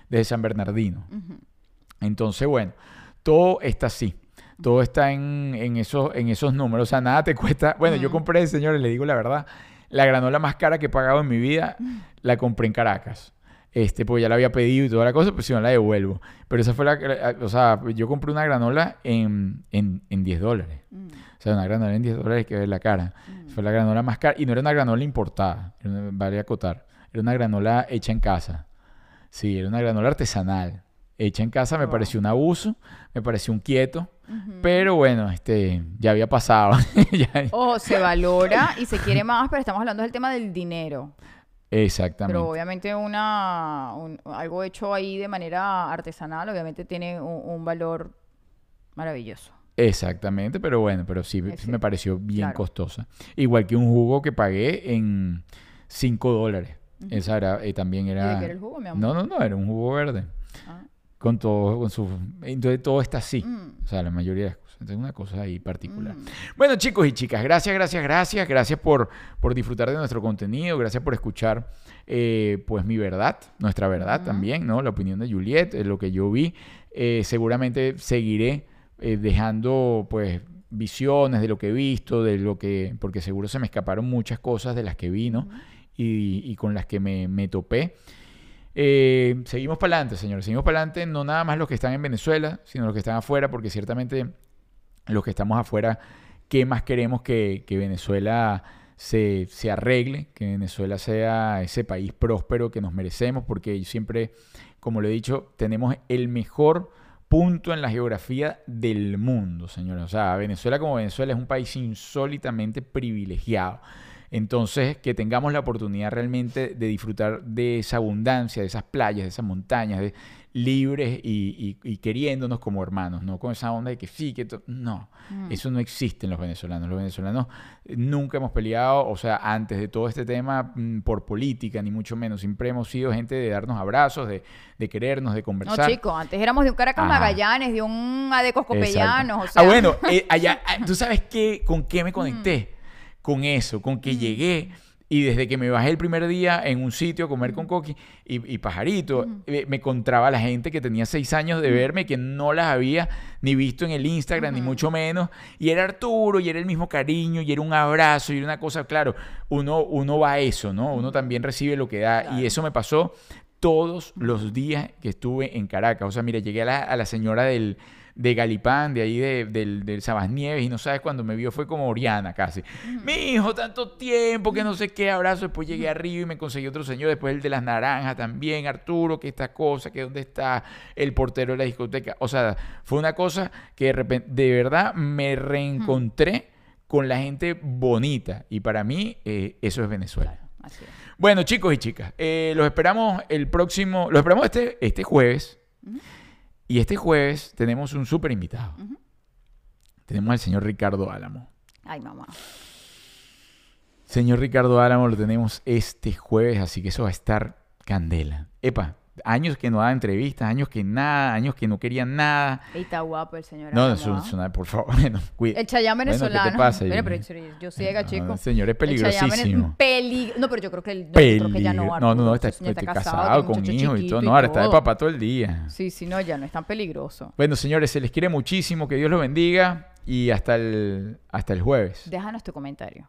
desde San Bernardino, Entonces, bueno, todo está así. Todo está en, en esos, en esos números. O sea, nada te cuesta. Bueno, yo compré, señores, le digo la verdad, la granola más cara que he pagado en mi vida la compré en Caracas. Este, pues ya la había pedido y toda la cosa, pues si no la devuelvo. Pero esa fue la, la- o sea, yo compré una granola en, en, en 10 dólares. O sea, una granola en 10 dólares que ver la cara. mm. Fue la granola más cara. Y no era una granola importada, una- vale acotar. Era una granola hecha en casa. Sí, era una granola artesanal. Hecha en casa me Wow. pareció un abuso, me pareció un quieto. Pero bueno, este, ya había pasado. [LAUGHS] Ya- Ojo, se valora y se quiere más, pero estamos hablando del tema del dinero. Exactamente. Pero obviamente una, un- algo hecho ahí de manera artesanal, obviamente tiene un, un valor maravilloso. Exactamente, pero bueno, pero sí, me pareció bien claro. costosa. Igual que un jugo que pagué en 5 dólares. Esa era, eh, también ¿Y de era... qué era el jugo, mi amor? No, no, no, era un jugo verde. Ah. Con todo, con su... Entonces todo está así. Mm, O sea, la mayoría de las cosas. Entonces una cosa ahí particular. mm. Bueno, chicos y chicas, gracias, gracias, gracias. Gracias por, por disfrutar de nuestro contenido. Gracias por escuchar, eh, pues, mi verdad, nuestra verdad también, ¿no? La opinión de Juliet, eh, lo que yo vi. Eh, seguramente seguiré eh, dejando, pues, visiones de lo que he visto, de lo que... Porque seguro se me escaparon muchas cosas de las que vi, ¿no? Y, y con las que me, me topé. Eh, seguimos para adelante, señores. Seguimos para adelante, no nada más los que están en Venezuela, sino los que están afuera, porque ciertamente los que estamos afuera, ¿qué más queremos que, que Venezuela se, se arregle? Que Venezuela sea ese país próspero que nos merecemos, porque siempre, como lo he dicho, tenemos el mejor punto en la geografía del mundo, señores. O sea, Venezuela como Venezuela es un país insólitamente privilegiado. Entonces, que tengamos la oportunidad realmente de disfrutar de esa abundancia, de esas playas, de esas montañas, de libres y, y- y queriéndonos como hermanos, no con esa onda de que sí, que no, Mm. eso no existe en los venezolanos. Los venezolanos eh, nunca hemos peleado, o sea, antes de todo este tema mm, por política, ni mucho menos. Siempre hemos sido gente de darnos abrazos, de, de querernos, de No, conversar. chicos, antes éramos de un Caracas Ajá. Magallanes, de un Adecos. Copellanos, o sea... Ah, bueno, eh, allá, [LAUGHS] ¿tú sabes qué? ¿Con qué me conecté? Con eso, con que Mm. llegué y desde que me bajé el primer día en un sitio a comer con Coqui y, y Pajarito, eh, me encontraba la gente que tenía seis años de verme, que no las había ni visto en el Instagram, ni mucho menos. Y era Arturo, y era el mismo cariño, y era un abrazo, y era una cosa, claro, uno, uno va a eso, ¿no? Uno también recibe lo que da. Claro. Y eso me pasó todos los días que estuve en Caracas. O sea, mira, llegué a la, a la señora del, de Galipán, de ahí de, del, del Sabasnieves, y no sabes, cuando me vio fue como Oriana casi. Mi hijo, tanto tiempo que no sé qué, abrazo. Después llegué arriba y me conseguí otro señor, después el de las naranjas también, Arturo, que esta cosa, que dónde está el portero de la discoteca. O sea, fue una cosa que de repente, de verdad, me reencontré con la gente bonita. Y para mí, eh, eso es Venezuela. Claro, así es. Bueno, chicos y chicas, eh, los esperamos el próximo, los esperamos este, este jueves. Y este jueves tenemos un súper invitado. Tenemos al señor Ricardo Álamo. Ay, mamá. Señor Ricardo Álamo lo tenemos este jueves, así que eso va a estar candela. Epa, años que no da entrevistas, años que nada, años que no querían nada. Ey, está guapo el señor. No, eso nada, por favor. [LAUGHS] Cuida- El Chayán Bueno, ¿qué te venezolano. pasa, Mira, pero yo- ciega, No, chico. el señor es El peligrosísimo. peli- No, pero yo creo que no, yo creo que ya no. No, no, no, está, señor está casado, casado, con hijos y todo. No, ahora está de papá todo el día. Sí, sí, no, ya no es tan peligroso. Bueno, señores, se les quiere muchísimo, que Dios los bendiga y hasta el, hasta el jueves. Déjanos tu comentario.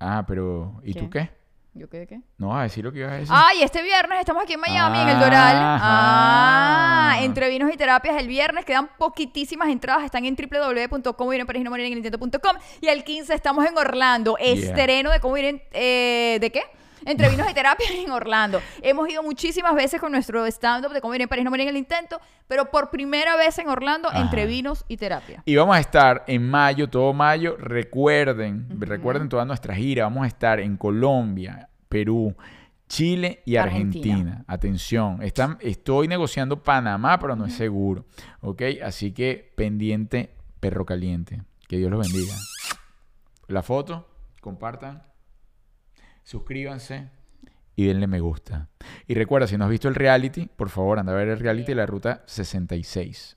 Ah, pero ¿y tú ¿Qué? ¿Yo qué de qué? ¿No vas a decir lo que ibas a decir? Ay, este viernes estamos aquí en Miami, en el Doral. Ajá. Ah, entre vinos y terapias el viernes quedan poquitísimas entradas, están en www.como ir en París, no morir en el intento.com y el 15 estamos en Orlando, estreno de cómo ir en eh, ¿de qué? Entre vinos y terapias en Orlando. Hemos ido muchísimas veces con nuestro stand-up de cómo ir en París, no morir en el intento, pero por primera vez en Orlando, Ajá. entre vinos y terapia. Y vamos a estar en mayo, todo mayo. Recuerden, recuerden toda nuestra gira. Vamos a estar en Colombia, Perú, Chile y Argentina. Argentina. Atención, están, estoy negociando Panamá, pero no es seguro. ¿Ok? Así que pendiente, perro caliente. Que Dios los bendiga. La foto, compartan, suscríbanse y denle me gusta. Y recuerda, si no has visto el reality, por favor, anda a ver el reality de la ruta 66.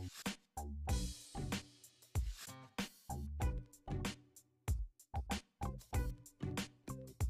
Bye.